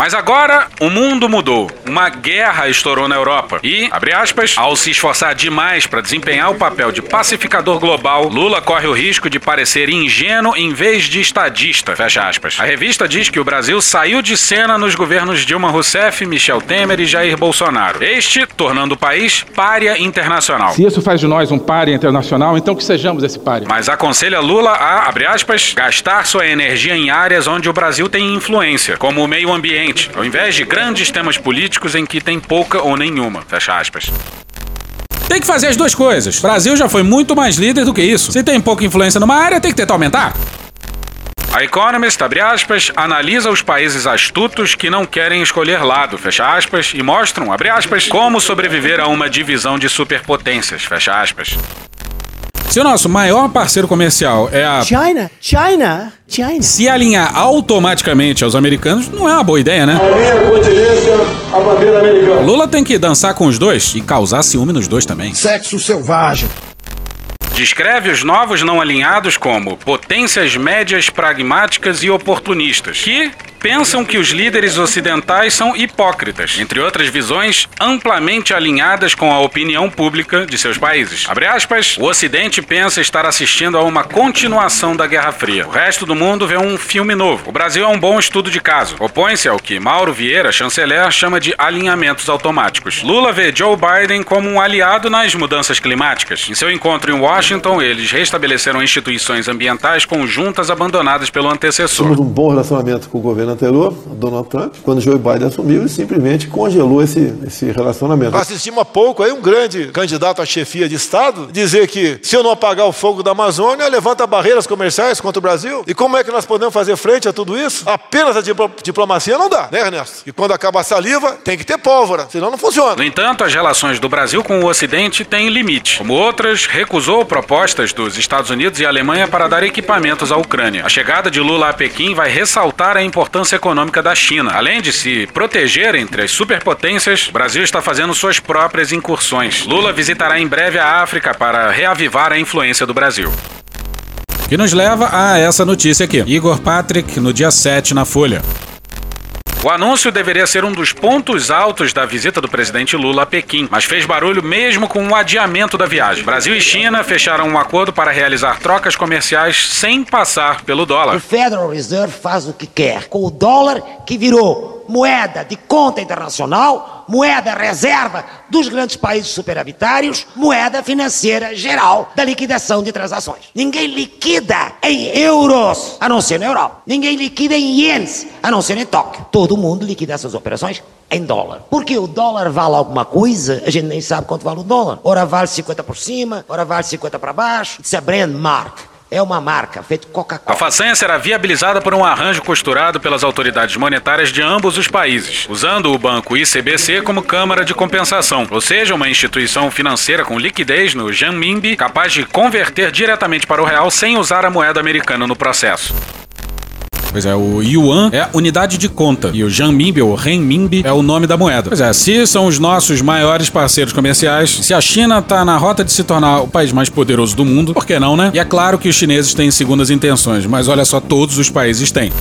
Mas agora o mundo mudou. Uma guerra estourou na Europa. E, abre aspas, ao se esforçar demais para desempenhar o papel de pacificador global, Lula corre o risco de parecer ingênuo em vez de estadista. Fecha aspas. A revista diz que o Brasil saiu de cena nos governos Dilma Rousseff, Michel Temer e Jair Bolsonaro. Este tornando o país párea internacional.
Se isso faz de nós um párea internacional, então que sejamos esse párea.
Mas aconselha Lula a, abre aspas, gastar sua energia em áreas onde o Brasil tem influência, como o meio ambiente ao invés de grandes temas políticos em que tem pouca ou nenhuma. Fecha aspas.
Tem que fazer as duas coisas. O Brasil já foi muito mais líder do que isso. Se tem pouca influência numa área, tem que tentar aumentar.
A Economist, abre aspas, analisa os países astutos que não querem escolher lado, fecha aspas, e mostram, abre aspas, como sobreviver a uma divisão de superpotências, fecha aspas.
Se o nosso maior parceiro comercial é a
China, China, China.
se alinhar automaticamente aos americanos, não é uma boa ideia, né?
Alinha continência a bandeira americana.
Lula tem que dançar com os dois e causar ciúme nos dois também.
Sexo selvagem.
Descreve os novos não alinhados como potências médias pragmáticas e oportunistas, que pensam que os líderes ocidentais são hipócritas, entre outras visões amplamente alinhadas com a opinião pública de seus países. Aspas, o Ocidente pensa estar assistindo a uma continuação da Guerra Fria. O resto do mundo vê um filme novo. O Brasil é um bom estudo de caso. Opõe-se ao que Mauro Vieira, chanceler, chama de alinhamentos automáticos. Lula vê Joe Biden como um aliado nas mudanças climáticas. Em seu encontro em Washington, eles restabeleceram instituições ambientais conjuntas abandonadas pelo antecessor.
Temos um bom relacionamento com o governo anterior, Donald Trump, quando Joe Biden assumiu e simplesmente congelou esse, esse relacionamento.
Assistimos há pouco aí um grande candidato à chefia de Estado dizer que se eu não apagar o fogo da Amazônia, levanta barreiras comerciais contra o Brasil. E como é que nós podemos fazer frente a tudo isso? Apenas a diplo- diplomacia não dá, né, Ernesto? E quando acaba a saliva, tem que ter pólvora, senão não funciona.
No entanto, as relações do Brasil com o Ocidente têm limite. Como outras, recusou propostas dos Estados Unidos e Alemanha para dar equipamentos à Ucrânia. A chegada de Lula a Pequim vai ressaltar a importância econômica da China. Além de se proteger entre as superpotências, o Brasil está fazendo suas próprias incursões. Lula visitará em breve a África para reavivar a influência do Brasil.
Que nos leva a essa notícia aqui. Igor Patrick, no dia 7, na Folha.
O anúncio deveria ser um dos pontos altos da visita do presidente Lula a Pequim, mas fez barulho mesmo com o adiamento da viagem. Brasil e China fecharam um acordo para realizar trocas comerciais sem passar pelo
O
dólar.
Federal Reserve faz o que quer com o dólar que virou moeda de conta internacional, moeda reserva dos grandes países superavitários, moeda financeira geral da liquidação de transações. Ninguém liquida em euros, a não ser na Europa. Ninguém liquida em ienes, a não ser em Tóquio. Todo mundo liquida essas operações em dólar. Porque o dólar vale alguma coisa, a gente nem sabe quanto vale o dólar. Ora vale 50 por cima, ora vale 50 para baixo. Isso é brand mark. É uma marca feita Coca-Cola.
A façanha será viabilizada por um arranjo costurado pelas autoridades monetárias de ambos os países, usando o banco ICBC como câmara de compensação, ou seja, uma instituição financeira com liquidez no Janmimbi capaz de converter diretamente para o real sem usar a moeda americana no processo.
Pois é, o Yuan é unidade de conta e o Janmimbi ou Renminbi é o nome da moeda. Pois é, se são os nossos maiores parceiros comerciais, se a China tá na rota de se tornar o país mais poderoso do mundo, por que não, né? E é claro que os chineses têm segundas intenções, mas olha só, todos os países têm.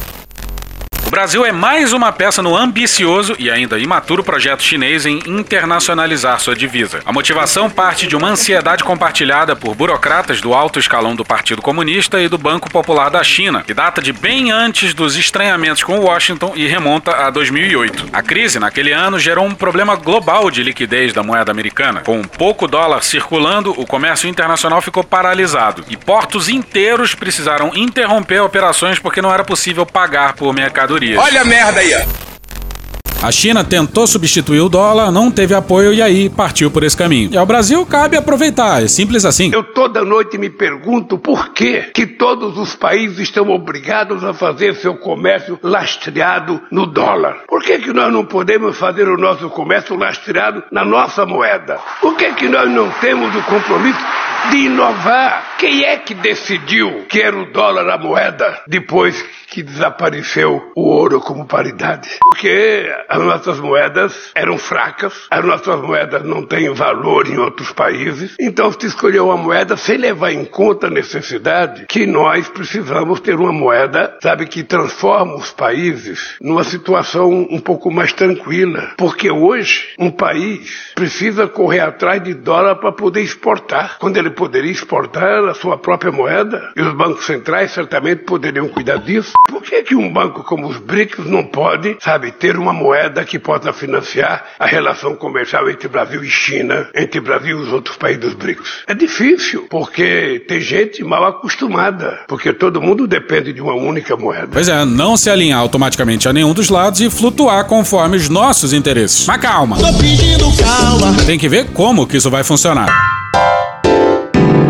O Brasil é mais uma peça no ambicioso e ainda imaturo projeto chinês em internacionalizar sua divisa. A motivação parte de uma ansiedade compartilhada por burocratas do alto escalão do Partido Comunista e do Banco Popular da China, que data de bem antes dos estranhamentos com Washington e remonta a 2008. A crise naquele ano gerou um problema global de liquidez da moeda americana. Com pouco dólar circulando, o comércio internacional ficou paralisado e portos inteiros precisaram interromper operações porque não era possível pagar por mercadorias.
Olha a merda aí, A China tentou substituir o dólar, não teve apoio e aí partiu por esse caminho. E ao Brasil cabe aproveitar, é simples assim.
Eu toda noite me pergunto por que que todos os países estão obrigados a fazer seu comércio lastreado no dólar. Por que que nós não podemos fazer o nosso comércio lastreado na nossa moeda? Por que que nós não temos o compromisso de inovar? Quem é que decidiu que era o dólar a moeda depois que desapareceu o ouro como paridade? Porque as nossas moedas eram fracas, as nossas moedas não têm valor em outros países, então se escolheu uma moeda sem levar em conta a necessidade que nós precisamos ter uma moeda, sabe, que transforma os países numa situação um pouco mais tranquila. Porque hoje um país precisa correr atrás de dólar para poder exportar, quando ele poderia exportar a sua própria moeda, e os bancos centrais certamente poderiam cuidar disso. Por que, que um banco como os BRICS não pode, sabe, ter uma moeda que possa financiar a relação comercial entre Brasil e China, entre Brasil e os outros países dos BRICS? É difícil, porque tem gente mal acostumada, porque todo mundo depende de uma única moeda.
Pois é, não se alinhar automaticamente a nenhum dos lados e flutuar conforme os nossos interesses. Mas calma. Tem que ver como que isso vai funcionar.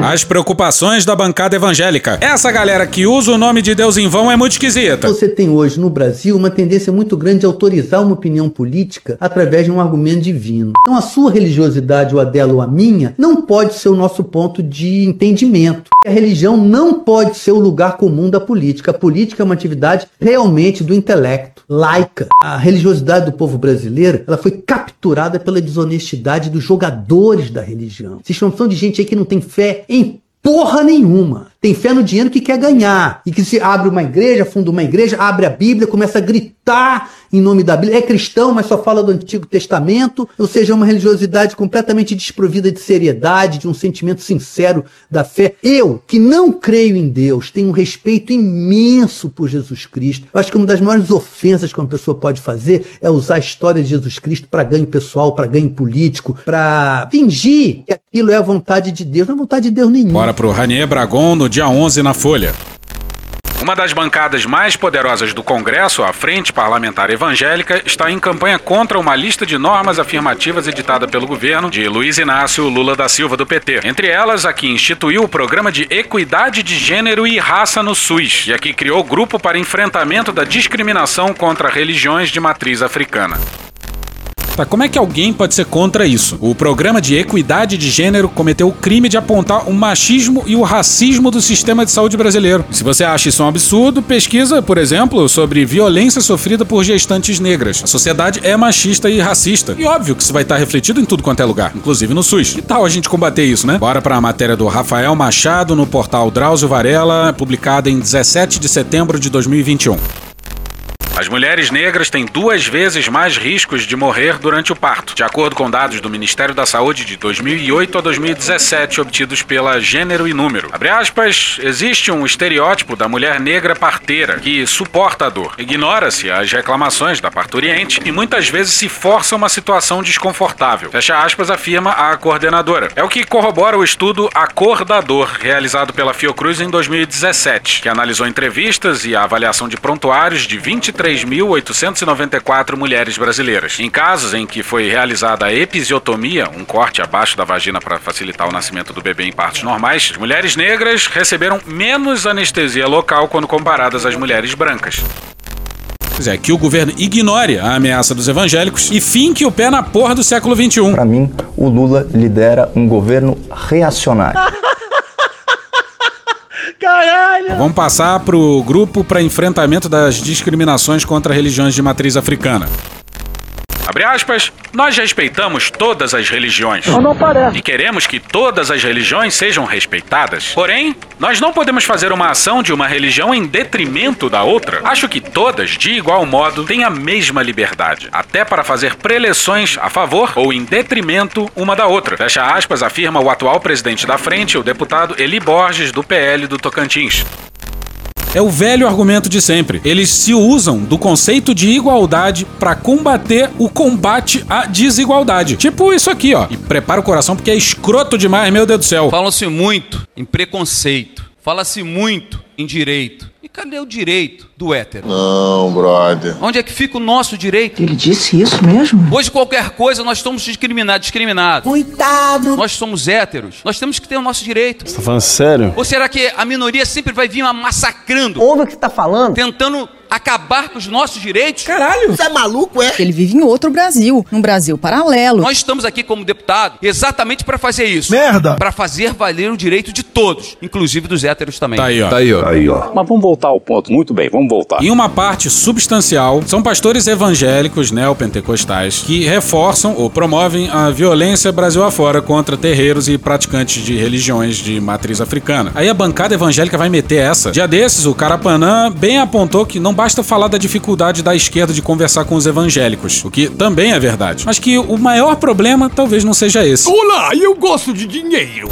As preocupações da bancada evangélica. Essa galera que usa o nome de Deus em vão é muito esquisita.
Você tem hoje no Brasil uma tendência muito grande de autorizar uma opinião política através de um argumento divino. Então a sua religiosidade, ou a dela ou a minha, não pode ser o nosso ponto de entendimento. A religião não pode ser o lugar comum da política. A política é uma atividade realmente do intelecto, laica. A religiosidade do povo brasileiro ela foi capturada pela desonestidade dos jogadores da religião. Vocês são de gente aí que não tem fé em porra nenhuma. Tem fé no dinheiro que quer ganhar. E que se abre uma igreja, funda uma igreja, abre a Bíblia, começa a gritar em nome da Bíblia. É cristão, mas só fala do Antigo Testamento. Ou seja, é uma religiosidade completamente desprovida de seriedade, de um sentimento sincero da fé. Eu, que não creio em Deus, tenho um respeito imenso por Jesus Cristo. Eu acho que uma das maiores ofensas que uma pessoa pode fazer é usar a história de Jesus Cristo para ganho pessoal, para ganho político, para fingir que aquilo é a vontade de Deus. Não é vontade de Deus nenhuma.
Bora pro Ranier Bragon no dia 11 na Folha.
Uma das bancadas mais poderosas do Congresso, a Frente Parlamentar Evangélica, está em campanha contra uma lista de normas afirmativas editada pelo governo de Luiz Inácio Lula da Silva do PT. Entre elas, a que instituiu o programa de equidade de gênero e raça no SUS, e a que criou grupo para enfrentamento da discriminação contra religiões de matriz africana.
Tá, como é que alguém pode ser contra isso? O programa de equidade de gênero cometeu o crime de apontar o machismo e o racismo do sistema de saúde brasileiro. Se você acha isso um absurdo, pesquisa, por exemplo, sobre violência sofrida por gestantes negras. A sociedade é machista e racista. E óbvio que isso vai estar refletido em tudo quanto é lugar, inclusive no SUS. Que tal a gente combater isso, né? Bora para a matéria do Rafael Machado no portal Drauzio Varela, publicada em 17 de setembro de 2021.
As mulheres negras têm duas vezes mais riscos de morrer durante o parto, de acordo com dados do Ministério da Saúde de 2008 a 2017, obtidos pela Gênero e Número. Abre aspas, existe um estereótipo da mulher negra parteira que suporta a dor. Ignora-se as reclamações da parturiente e muitas vezes se força uma situação desconfortável. Fecha aspas, afirma a coordenadora. É o que corrobora o estudo A Cor da Dor, realizado pela Fiocruz em 2017, que analisou entrevistas e a avaliação de prontuários de 23 3.894 mulheres brasileiras. Em casos em que foi realizada a episiotomia, um corte abaixo da vagina para facilitar o nascimento do bebê em partos normais, as mulheres negras receberam menos anestesia local quando comparadas às mulheres brancas.
Pois é, que o governo ignore a ameaça dos evangélicos e finque o pé na porra do século XXI.
Para mim, o Lula lidera um governo reacionário.
Caralho! Vamos passar pro grupo para enfrentamento das discriminações contra religiões de matriz africana.
Abre aspas, nós respeitamos todas as religiões. E queremos que todas as religiões sejam respeitadas. Porém, nós não podemos fazer uma ação de uma religião em detrimento da outra. Acho que todas, de igual modo, têm a mesma liberdade, até para fazer preleções a favor ou em detrimento uma da outra. Fecha aspas, afirma o atual presidente da frente, o deputado Eli Borges, do PL do Tocantins.
É o velho argumento de sempre. Eles se usam do conceito de igualdade para combater o combate à desigualdade. Tipo isso aqui, ó. E prepara o coração porque é escroto demais, meu Deus do céu.
Fala-se muito em preconceito. Fala-se muito em direito. Cadê o direito do hétero?
Não, brother.
Onde é que fica o nosso direito?
Ele disse isso mesmo?
Hoje, qualquer coisa, nós estamos discriminados. discriminados.
Coitado!
Nós somos héteros. Nós temos que ter o nosso direito.
Você tá falando sério?
Ou será que a minoria sempre vai vir massacrando?
Ouve o que você tá falando?
Tentando acabar com os nossos direitos?
Caralho!
Você é maluco, é? Ele vive em outro Brasil, num Brasil paralelo.
Nós estamos aqui como deputado exatamente para fazer isso.
Merda!
Para fazer valer o direito de todos, inclusive dos héteros também.
Tá aí, ó.
Tá aí, ó.
Aí, ó. Mas vamos voltar ao ponto. Muito bem, vamos voltar.
Em uma parte substancial, são pastores evangélicos neopentecostais que reforçam ou promovem a violência Brasil afora contra terreiros e praticantes de religiões de matriz africana. Aí a bancada evangélica vai meter essa. Dia desses, o Carapanã bem apontou que não basta falar da dificuldade da esquerda de conversar com os evangélicos, o que também é verdade. Mas que o maior problema talvez não seja esse.
Olá, eu gosto de dinheiro.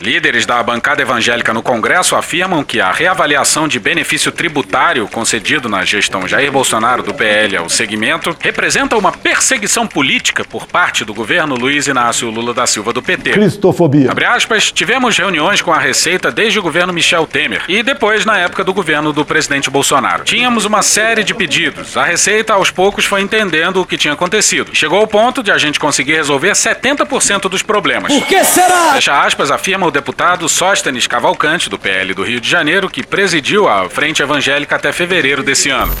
Líderes da bancada evangélica no Congresso afirmam que a reavaliação de benefício tributário concedido na gestão Jair Bolsonaro do PL ao segmento representa uma perseguição política por parte do governo Luiz Inácio Lula da Silva do PT.
Cristofobia.
Abre aspas, tivemos reuniões com a Receita desde o governo Michel Temer e depois na época do governo do presidente Bolsonaro. Tínhamos uma série de pedidos. A Receita aos poucos foi entendendo o que tinha acontecido. Chegou ao ponto de a gente conseguir resolver 70% dos problemas.
Por que será?
Fecha aspas, afirma o deputado Sóstenes Cavalcante, do PL do Rio de Janeiro, que presidiu a Frente Evangélica até fevereiro desse ano.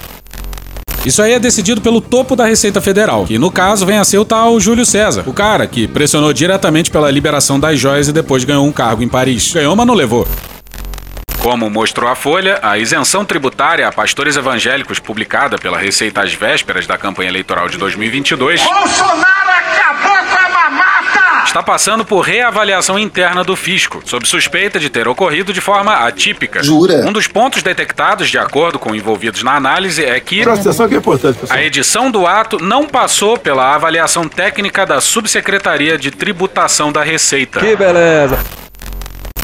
Isso aí é decidido pelo topo da Receita Federal, que no caso vem a ser o tal Júlio César, o cara que pressionou diretamente pela liberação das joias e depois ganhou um cargo em Paris. Ganhou, mas não levou.
Como mostrou a Folha, a isenção tributária a pastores evangélicos publicada pela Receita às vésperas da campanha eleitoral de 2022
Bolsonaro acabou com a mamata!
Está passando por reavaliação interna do fisco, sob suspeita de ter ocorrido de forma atípica.
Jura?
Um dos pontos detectados, de acordo com envolvidos na análise, é que
Presta atenção que é importante, pessoal.
a edição do ato não passou pela avaliação técnica da Subsecretaria de Tributação da Receita.
beleza.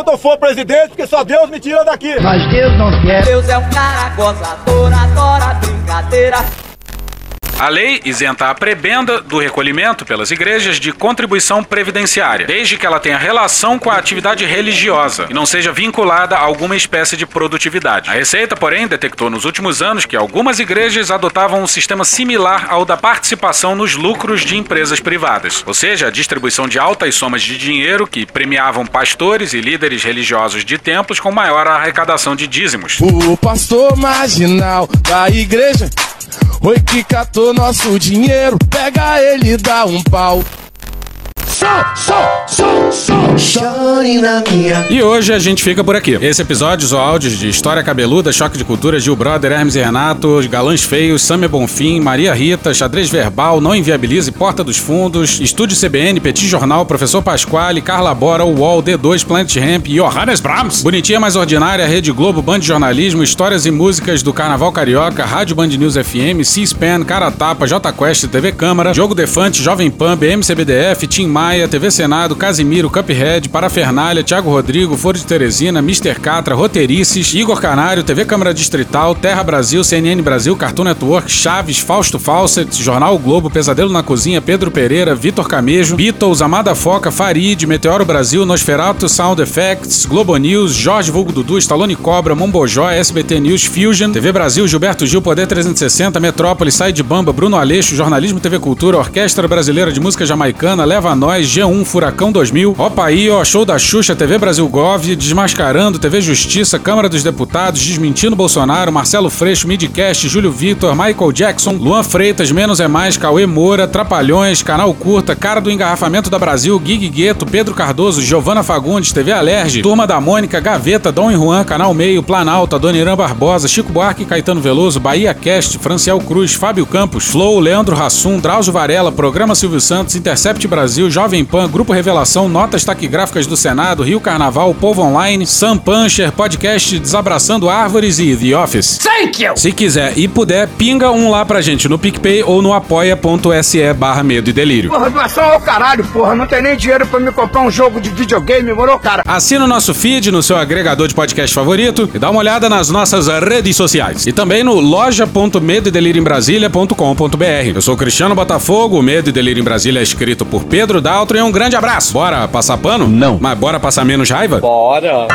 Enquanto eu for presidente, porque só Deus me tira daqui.
Mas Deus não quer.
Deus é um cara gozador, adora brincadeira.
A lei isenta a prebenda do recolhimento pelas igrejas de contribuição previdenciária, desde que ela tenha relação com a atividade religiosa e não seja vinculada a alguma espécie de produtividade. A Receita, porém, detectou nos últimos anos que algumas igrejas adotavam um sistema similar ao da participação nos lucros de empresas privadas, ou seja, a distribuição de altas somas de dinheiro que premiavam pastores e líderes religiosos de templos com maior arrecadação de dízimos.
O pastor marginal da igreja Oi que catou nosso dinheiro Pega ele e dá um pau
E hoje a gente fica por aqui. Esse episódio usou áudios de História Cabeluda, Choque de Cultura, Gil Brother, Hermes e Renato, Galãs Feios, Samia Bonfim, Maria Rita, Xadrez Verbal, Não Inviabilize, Porta dos Fundos, Estúdio CBN, Petit Jornal, Professor Pasquale, Carla Bora, UOL, D2, Planet Ramp, Johannes Brahms, Bonitinha Mais Ordinária, Rede Globo, Band de Jornalismo, Histórias e Músicas do Carnaval Carioca, Rádio Band News FM, C-SPAN, Cara Tapa, J Quest, TV Câmara, Jogo Defante, Jovem Pan, BMCBDF, Tim Maia,
Maia, TV Senado, Casimiro, Cuphead, Parafernália, Thiago Rodrigo, Foro de Teresina, Mr. Catra, Roteirices, Igor Canário, TV Câmara Distrital, Terra Brasil, CNN Brasil, Cartoon Network, Chaves, Fausto Fawcett, Jornal o Globo, Pesadelo na Cozinha, Pedro Pereira, Vitor Camejo, Beatles, Amada Foca, Farid, Meteoro Brasil, Nosferatu, Sound Effects, Globo News, Jorge Vulgo Dudu, Stallone Cobra, Mombojó, SBT News, Fusion, TV Brasil, Gilberto Gil, Poder 360, Metrópole, Sai de Bamba, Bruno Aleixo, Jornalismo TV Cultura, Orquestra Brasileira de Música Jamaicana, Leva Nós, G1, Furacão 2000, Opaí, ó, Show da Xuxa, TV Brasil Gov, Desmascarando, TV Justiça, Câmara dos Deputados, Desmentindo Bolsonaro, Marcelo Freixo, Midcast, Júlio Vitor, Michael Jackson, Luan Freitas, Menos é Mais, Cauê Moura, Trapalhões, Canal Curta, Cara do Engarrafamento da Brasil, Gig Gueto, Pedro Cardoso, Giovana Fagundes, TV Alerge, Turma da Mônica, Gaveta, Dom e Juan, Canal Meio, Planalto, Adoniran Barbosa, Chico Buarque, Caetano Veloso, Bahia Cast, Franciel Cruz, Fábio Campos, Flow, Leandro Rassum, Drauzio Varela, Programa Silvio Santos, Intercept Brasil, Jovem Pan, Grupo Revelação, Notas Taquigráficas do Senado, Rio Carnaval, Povo Online, Sam Puncher, Podcast Desabraçando Árvores e The Office.
Thank you!
Se quiser e puder, pinga um lá pra gente no PicPay ou no apoia.se barra medo e delírio.
Porra, doação ao caralho, porra. Não tem nem dinheiro pra me comprar um jogo de videogame, moro, cara?
Assina o nosso feed no seu agregador de podcast favorito e dá uma olhada nas nossas redes sociais. E também no loja.medoedelirioembrasilha.com.br. Eu sou Cristiano Botafogo, o Medo e Delírio em Brasília é escrito por Pedro Daltro e um grande abraço. Bora passar pano? Não. Mas bora passar menos raiva?
Bora.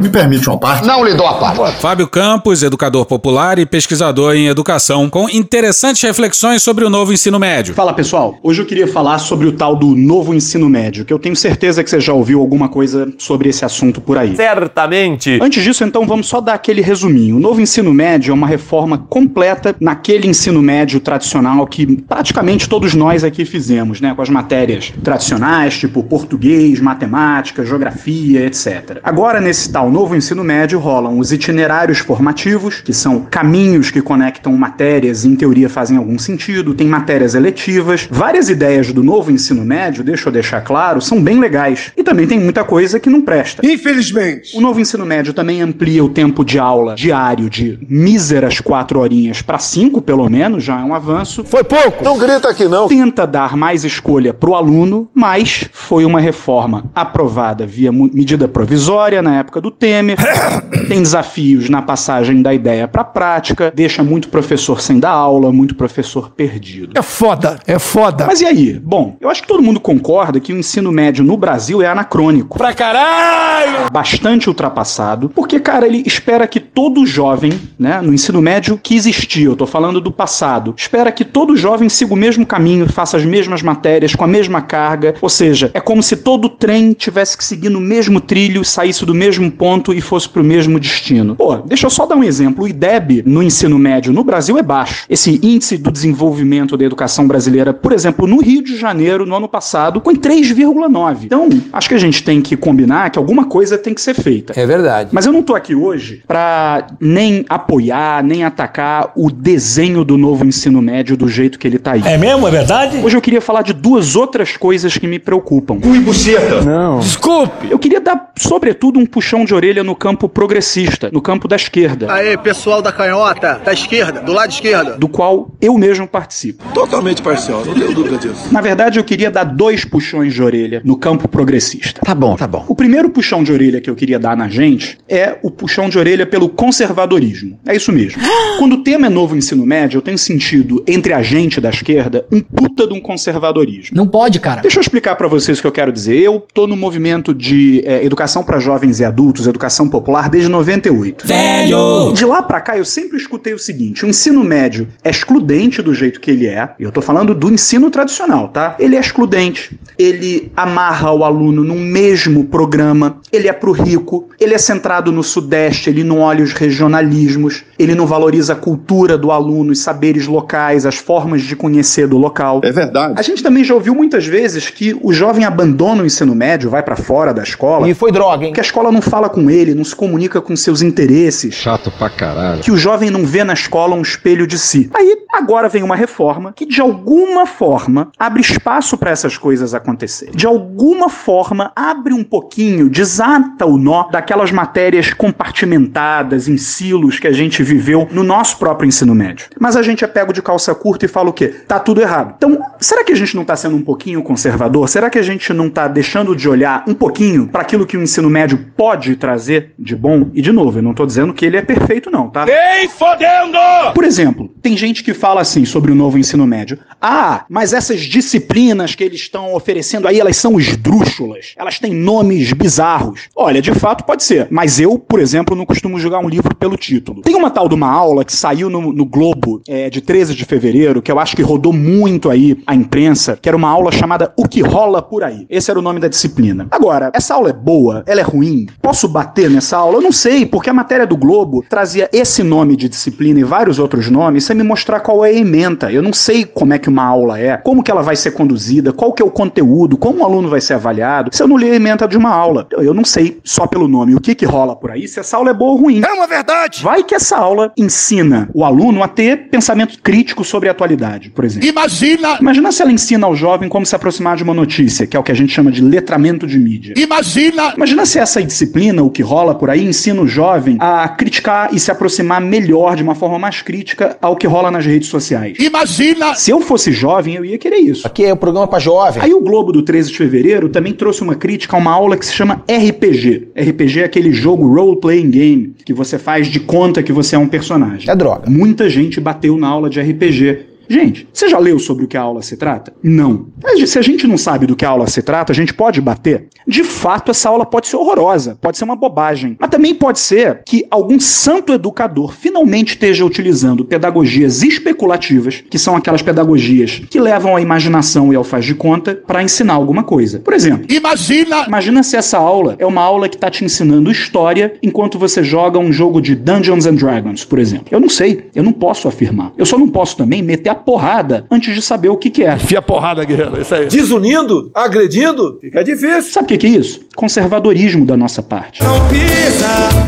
Me permite uma parte?
Não lhe dou a parte.
Fábio Campos, educador popular e pesquisador em educação, com interessantes reflexões sobre o novo ensino médio.
Fala pessoal, hoje eu queria falar sobre o tal do novo ensino médio, que eu tenho certeza que você já ouviu alguma coisa sobre esse assunto por aí.
Certamente.
Antes disso, então, vamos só dar aquele resuminho. O novo ensino médio é uma reforma completa naquele ensino médio tradicional que praticamente todos nós aqui fizemos, né? Com as matérias tradicionais, tipo português, matemática, geografia, etc. Agora, nesse tal novo ensino médio, rolam os itinerários formativos, que são caminhos que conectam matérias e, em teoria, fazem algum sentido, tem matérias eletivas. Várias ideias do novo ensino médio, deixa eu deixar claro, são bem legais. E também tem muita coisa que não presta.
Infelizmente.
O novo ensino médio também amplia o tempo de aula diário de míseras quatro horinhas para cinco, pelo menos, já é um avanço.
Foi pouco. Não grita aqui não.
Tenta dar mais escolha para o aluno, mas foi uma reforma aprovada via medida provisória na época do Temer. Tem desafios na passagem da ideia para a prática, deixa muito professor sem dar aula, muito professor perdido.
É foda, é foda.
Mas e aí? Bom, eu acho que todo mundo concorda que o ensino médio no Brasil é anacrônico.
Pra caralho!
Bastante ultrapassado, porque, cara, ele espera que todo jovem, né, no ensino médio que existia, eu tô falando do passado, espera que todo jovem siga o mesmo caminho, faça as mesmas matérias, com a mesma carga, ou seja, é como se todo trem tivesse que seguir no mesmo trilho, saísse do mesmo ponto e fosse pro mesmo destino. Pô, deixa eu só dar um exemplo. O IDEB no ensino médio no Brasil é baixo. Esse índice do desenvolvimento da educação brasileira, por exemplo, no Rio de Janeiro, no ano passado, com 3,9. Então, acho que a gente tem que combinar que alguma coisa tem que ser feita.
É verdade.
Mas eu não tô aqui hoje pra nem apoiar, nem atacar o desenho do novo ensino médio do jeito que ele tá aí.
É mesmo? É verdade?
Hoje eu queria falar de duas outras coisas que me preocupam.
Cu e buceta.
Não.
Desculpe.
Eu queria dar, sobretudo, um puxão de orelha no campo progressista, no campo da esquerda,
Aê, pessoal da canhota, da esquerda, do lado esquerdo.
do qual eu mesmo participo.
Totalmente parcial, não tenho dúvida disso.
Na verdade, eu queria dar dois puxões de orelha no campo progressista.
Tá bom, tá bom.
O primeiro puxão de orelha que eu queria dar na gente é o puxão de orelha pelo conservadorismo. É isso mesmo. Quando o tema é novo ensino médio, eu tenho sentido entre a gente da esquerda um puta de um conservadorismo.
Não pode, cara.
Deixa eu explicar pra vocês o que eu quero dizer. Eu tô no movimento de eh, educação pra jovens e adultos, educação popular, desde 98.
Velho!
De lá pra cá, eu sempre escutei o seguinte: o ensino médio é excludente do jeito que ele é. E eu tô falando do ensino tradicional, tá? Ele é excludente. Ele amarra o aluno num mesmo programa. Ele é pro rico. Ele é centrado no Sudeste. Ele não olha os regionalismos. Ele não valoriza a cultura do aluno, os saberes locais, as formas de conhecer do local.
É verdade.
A gente também já ouviu muitas vezes que o jovem abandona o ensino médio, vai pra fora da escola.
E foi droga, hein?
Porque a escola não fala com ele, não se comunica com seus interesses.
Chato pra caralho.
Que o jovem não vê na escola um espelho de si. Aí, agora vem uma reforma que, de alguma forma, abre espaço para essas coisas acontecerem. De alguma forma, abre um pouquinho, desata o nó daquelas matérias compartimentadas em silos que a gente viveu no nosso próprio ensino médio. Mas a gente é pego de calça curta e fala o quê? Tá tudo errado. Então, será que a gente não tá sendo um pouquinho conservador? Será que a gente não tá deixando de olhar um pouquinho para aquilo que o ensino médio pode trazer de bom? E de novo, eu não tô dizendo que ele é perfeito não, tá?
Nem fodendo!
Por exemplo, tem gente que fala assim sobre o novo ensino médio. Ah, mas essas disciplinas que eles estão oferecendo aí, elas são esdrúxulas. Elas têm nomes bizarros. Olha, de fato pode ser. Mas eu, por exemplo, não costumo julgar um livro pelo título. Tem uma tal de uma aula que saiu no, no Globo é, de 13 de fevereiro, que eu acho que rodou muito aí a imprensa, que era uma aula chamada O que rola por aí. Esse era o nome da disciplina. Agora, essa aula é boa? Ela é ruim? Posso bater nessa aula? Eu não sei, porque a matéria do Globo trazia esse nome de disciplina e vários outros nomes sem me mostrar qual é a ementa. Eu não sei como é que uma aula é, como que ela vai ser conduzida, qual que é o conteúdo, como o aluno vai ser avaliado, se eu não li a ementa de uma aula. Eu não sei só pelo nome o que que rola por aí, se essa aula é boa ou ruim.
É uma verdade!
Vai que essa aula ensina o aluno a ter pensamento crítico sobre a atualidade, por exemplo.
Imagina!
Imagina se ela ensina ao jovem como se aproximar de uma notícia, que é o que a gente chama de letramento de mídia.
Imagina!
Imagina se essa disciplina, o que rola por aí, ensina o jovem a criticar e se aproximar melhor, de uma forma mais crítica, ao que rola nas redes sociais.
Imagina!
Se eu fosse jovem, eu ia querer isso.
Aqui é o programa pra jovem.
Aí o Globo do 13 de fevereiro também trouxe uma crítica a uma aula que se chama RPG. RPG é aquele jogo role-playing game que você faz de conta que você é um personagem.
É droga.
Muita gente bateu na aula de RPG. Gente, você já leu sobre o que a aula se trata? Não. Mas se a gente não sabe do que a aula se trata, a gente pode bater? De fato, essa aula pode ser horrorosa, pode ser uma bobagem. Mas também pode ser que algum santo educador finalmente esteja utilizando pedagogias especulativas, que são aquelas pedagogias que levam à imaginação e ao faz de conta, para ensinar alguma coisa. Por exemplo,
imagina!
Imagina se essa aula é uma aula que está te ensinando história enquanto você joga um jogo de Dungeons and Dragons, por exemplo. Eu não sei, eu não posso afirmar. Eu só não posso também meter a porrada antes de saber o que, que é.
Enfia porrada, guerreiro. Isso aí. Desunindo, agredindo, fica difícil.
Sabe o que, que é isso? Conservadorismo da nossa parte.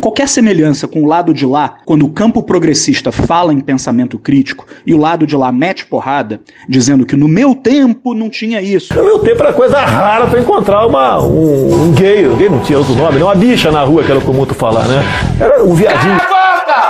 Qualquer semelhança com o lado de lá, quando o campo progressista fala em pensamento crítico e o lado de lá mete porrada, dizendo que no meu tempo não tinha isso.
No meu tempo era coisa rara pra encontrar uma, um, um gay. Gay não tinha outro nome, não uma bicha na rua, que era comum tu falar, né? Era um viadinho.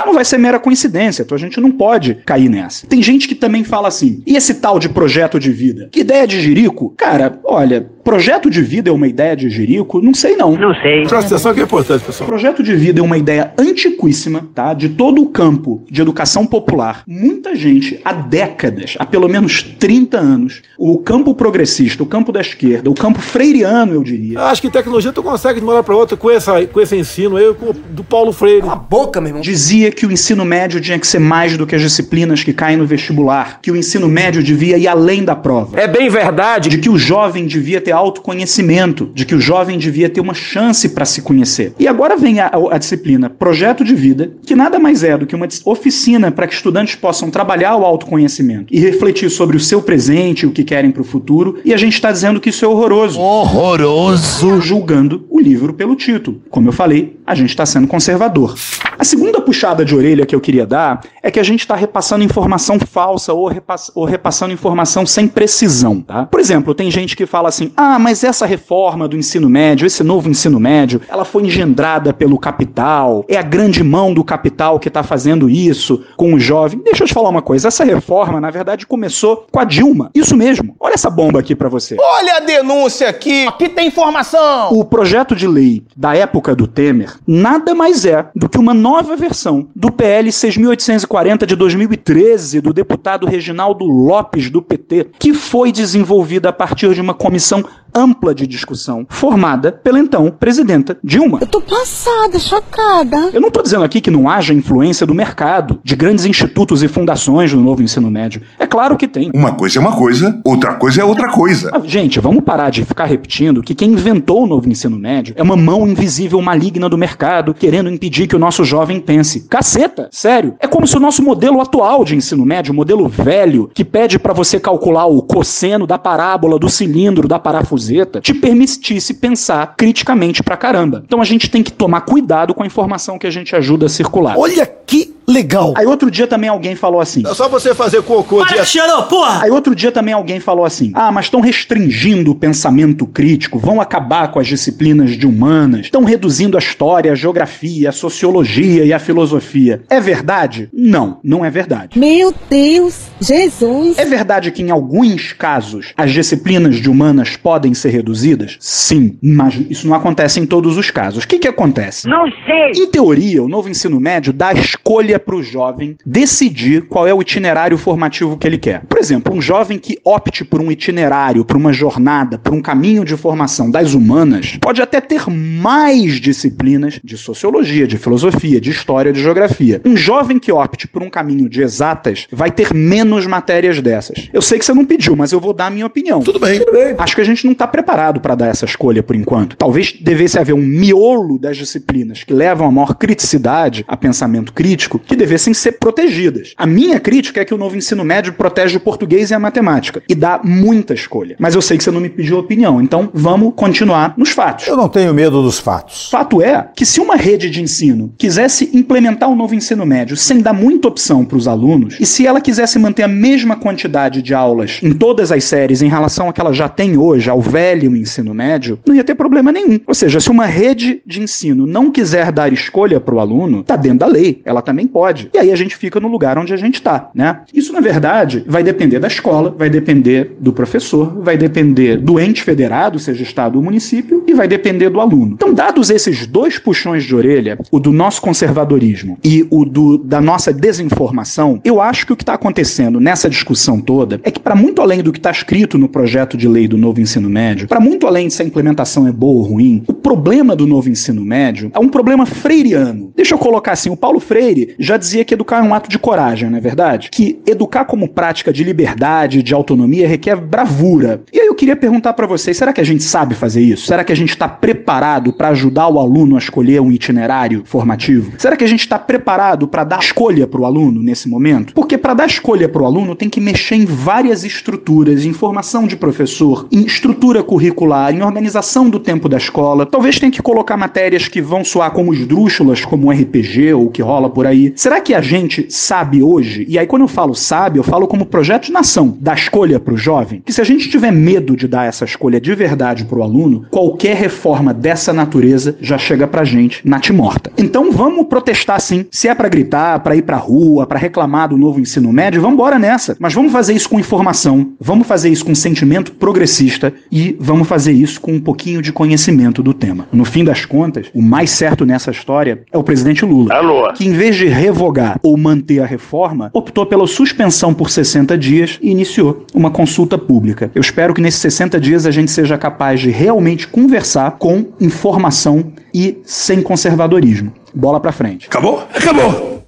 Não vai ser mera coincidência, então a gente não pode cair nessa. Tem gente que também fala assim: e esse tal de projeto de vida? Que ideia de jirico? Cara, olha, projeto de vida é uma ideia de jirico? Não sei não.
Não sei.
Presta atenção que é importante, pessoal.
Projeto de vida é uma ideia antiquíssima, tá? De todo o campo de educação popular. Muita gente, há décadas, há pelo menos 30 anos, o campo progressista, o campo da esquerda, o campo freiriano, eu diria.
Acho que tecnologia tu consegue de uma hora pra outra com, essa, com esse ensino aí, com, do Paulo Freire.
A boca, meu irmão.
Dizia que o ensino médio tinha que ser mais do que as disciplinas que caem no vestibular, que o ensino médio devia ir além da prova.
É bem verdade.
De que o jovem devia ter autoconhecimento, de que o jovem devia ter uma chance para se conhecer. E agora vem a, a, disciplina Projeto de Vida, que nada mais é do que uma oficina para que estudantes possam trabalhar o autoconhecimento e refletir sobre o seu presente, o que querem para o futuro. E a gente está dizendo que isso é horroroso.
Horroroso.
Julgando o livro pelo título. Como eu falei, a gente está sendo conservador. A segunda puxada de orelha que eu queria dar é que a gente está repassando informação falsa ou, repass ou repassando informação sem precisão, tá? Por exemplo, tem gente que fala assim: ah, mas essa reforma do ensino médio, esse novo ensino médio, ela foi engendrada pelo capital, é a grande mão do capital que está fazendo isso com o jovem. Deixa eu te falar uma coisa: essa reforma, na verdade, começou com a Dilma. Isso mesmo. Olha essa bomba aqui para você.
Olha a denúncia aqui. Aqui tem informação.
O projeto de lei da época do Temer nada mais é do que uma nova versão do PL 6.840 de 2013 do deputado Reginaldo Lopes do PT, que foi desenvolvida a partir de uma comissão ampla de discussão, formada pela então presidenta Dilma.
Eu tô passada, chocada.
Eu não tô dizendo aqui que não haja influência do mercado, de grandes institutos e fundações no novo ensino médio. É claro que tem.
Uma coisa é uma coisa, outra coisa é outra coisa.
Ah, gente, vamos parar de ficar repetindo que quem inventou o novo ensino médio é uma mão invisível maligna do mercado querendo impedir que o nosso jovem pense. Caceta, sério. É como se o nosso modelo atual de ensino médio, o modelo velho, que pede para você calcular o cosseno da parábola do cilindro da parafuseta te permitisse pensar criticamente pra caramba. Então a gente tem que tomar cuidado com a informação que a gente ajuda a circular.
Olha que legal.
Aí outro dia também alguém falou assim.
É só você fazer cocô
Para,
dia...
porra! Aí outro dia também alguém falou assim: ah, mas estão restringindo o pensamento crítico, vão acabar com as disciplinas de humanas, estão reduzindo a história, a geografia, a sociologia e a filosofia. É verdade? Não, não é verdade.
Meu Deus, Jesus!
É verdade que em alguns casos as disciplinas de humanas podem ser reduzidas? Sim, mas isso não acontece em todos os casos. O que, que acontece?
Não sei!
Em teoria, o novo ensino médio dá a escolha para o jovem decidir qual é o itinerário formativo que ele quer. Por exemplo, um jovem que opte por um itinerário, por uma jornada, por um caminho de formação das humanas, pode até ter mais disciplinas de sociologia, de filosofia, de história, de geografia. Um jovem que opte por um caminho de exatas vai ter menos matérias dessas. Eu sei que você não pediu, mas eu vou dar a minha opinião.
Tudo bem.
Tudo bem. Acho que a gente não está preparado para dar essa escolha por enquanto. Talvez devesse haver um miolo das disciplinas que levam a maior criticidade, a pensamento crítico, que devessem ser protegidas. A minha crítica é que o novo ensino médio protege o português e a matemática e dá muita escolha. Mas eu sei que você não me pediu opinião, então vamos continuar nos fatos.
Eu não tenho medo dos fatos.
Fato é que se uma rede de ensino quisesse implementar o novo ensino médio sem dar muita opção para os alunos, e se ela quisesse manter a mesma quantidade de aulas em todas as séries em relação a que ela já tem hoje, ao velho ensino médio, não ia ter problema nenhum. Ou seja, se uma rede de ensino não quiser dar escolha para o aluno, tá dentro da lei, ela também pode. E aí a gente fica no lugar onde a gente está, né? Isso na verdade vai depender da escola, vai depender do professor, vai depender do ente federado, seja estado ou município, e vai depender do aluno. Então, dados esses dois puxões de orelha, o do nosso conservadorismo e o do, da nossa desinformação, eu acho que o que está acontecendo nessa discussão toda é que, para muito além do que está escrito no projeto de lei do novo ensino médio, para muito além de se a implementação é boa ou ruim, o problema do novo ensino médio é um problema freiriano. Deixa eu colocar assim: o Paulo Freire já dizia que educar é um ato de coragem, não é verdade? Que educar como prática de liberdade, de autonomia, requer bravura. E aí eu queria perguntar para vocês: será que a gente sabe fazer isso? Será que a gente está preparado para ajudar o aluno a escolher um itinerário formativo? Será que a gente está preparado para dar escolha para o aluno nesse momento? Porque para dar escolha para o aluno tem que mexer em várias estruturas, em formação de professor, em estrutura curricular, em organização do tempo da escola. Talvez tenha que colocar matérias que vão soar como esdrúxulas, como RPG ou o que rola por aí. Será que a gente sabe hoje? E aí quando eu falo sabe, eu falo como projeto de nação, da escolha para o jovem. Que se a gente tiver medo de dar essa escolha de verdade para o aluno, qualquer reforma dessa natureza já chega pra gente natimorta. Então vamos protestar sim. Se é para gritar, para ir pra rua, para reclamar do novo ensino médio, vamos embora nessa. Mas vamos fazer isso com informação, vamos fazer isso com sentimento progressista e vamos fazer isso com um pouquinho de conhecimento do tema. No fim das contas, o mais certo nessa história é o presidente Lula,
Alô.
que em vez de revogar ou manter a reforma, optou pela suspensão por 60 dias e iniciou uma consulta pública. Eu espero que nesses 60 dias a gente seja capaz de realmente conversar com informação e sem conservadorismo. Bola pra frente.
Acabou? Acabou.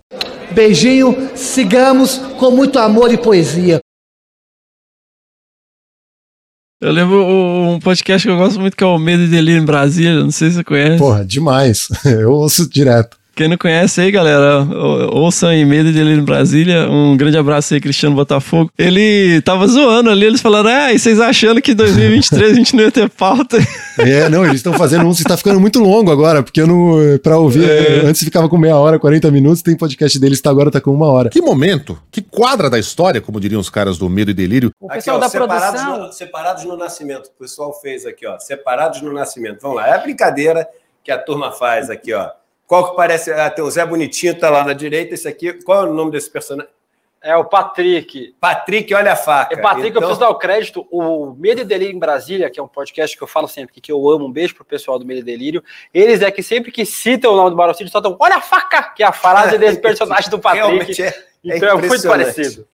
Beijinho, sigamos com muito amor e poesia.
Eu lembro um podcast que eu gosto muito que é o Medo e Delírio em Brasília, não sei se você conhece.
Porra, demais. Eu ouço direto.
Quem não conhece aí, galera, ouçam aí Medo de Ele em Brasília. Um grande abraço aí, Cristiano Botafogo. Ele tava zoando ali, eles falaram: ah, e vocês achando que em 2023 a gente não ia ter pauta?
É, não, eles estão fazendo um, está ficando muito longo agora, porque eu não, pra ouvir, é. antes ficava com meia hora, 40 minutos, tem podcast deles, tá, agora tá com uma hora.
Que momento, que quadra da história, como diriam os caras do Medo e Delírio.
O pessoal aqui, ó, da separados produção... No, separados no nascimento, o pessoal fez aqui, ó, separados no nascimento. Vamos lá, é a brincadeira que a turma faz aqui, ó. Qual que parece? Ah, tem o Zé Bonitinho, tá lá na direita. Esse aqui, qual é o nome desse personagem?
É o Patrick.
Patrick, olha a faca.
É Patrick, então... eu preciso dar o crédito. O Medo e Delírio em Brasília, que é um podcast que eu falo sempre, que eu amo, um beijo pro pessoal do Medo e Delírio. Eles é que sempre que citam o nome do Barocídio, soltam olha a faca, que é a frase desse personagem do Patrick.
Realmente é,
então é, é muito parecido.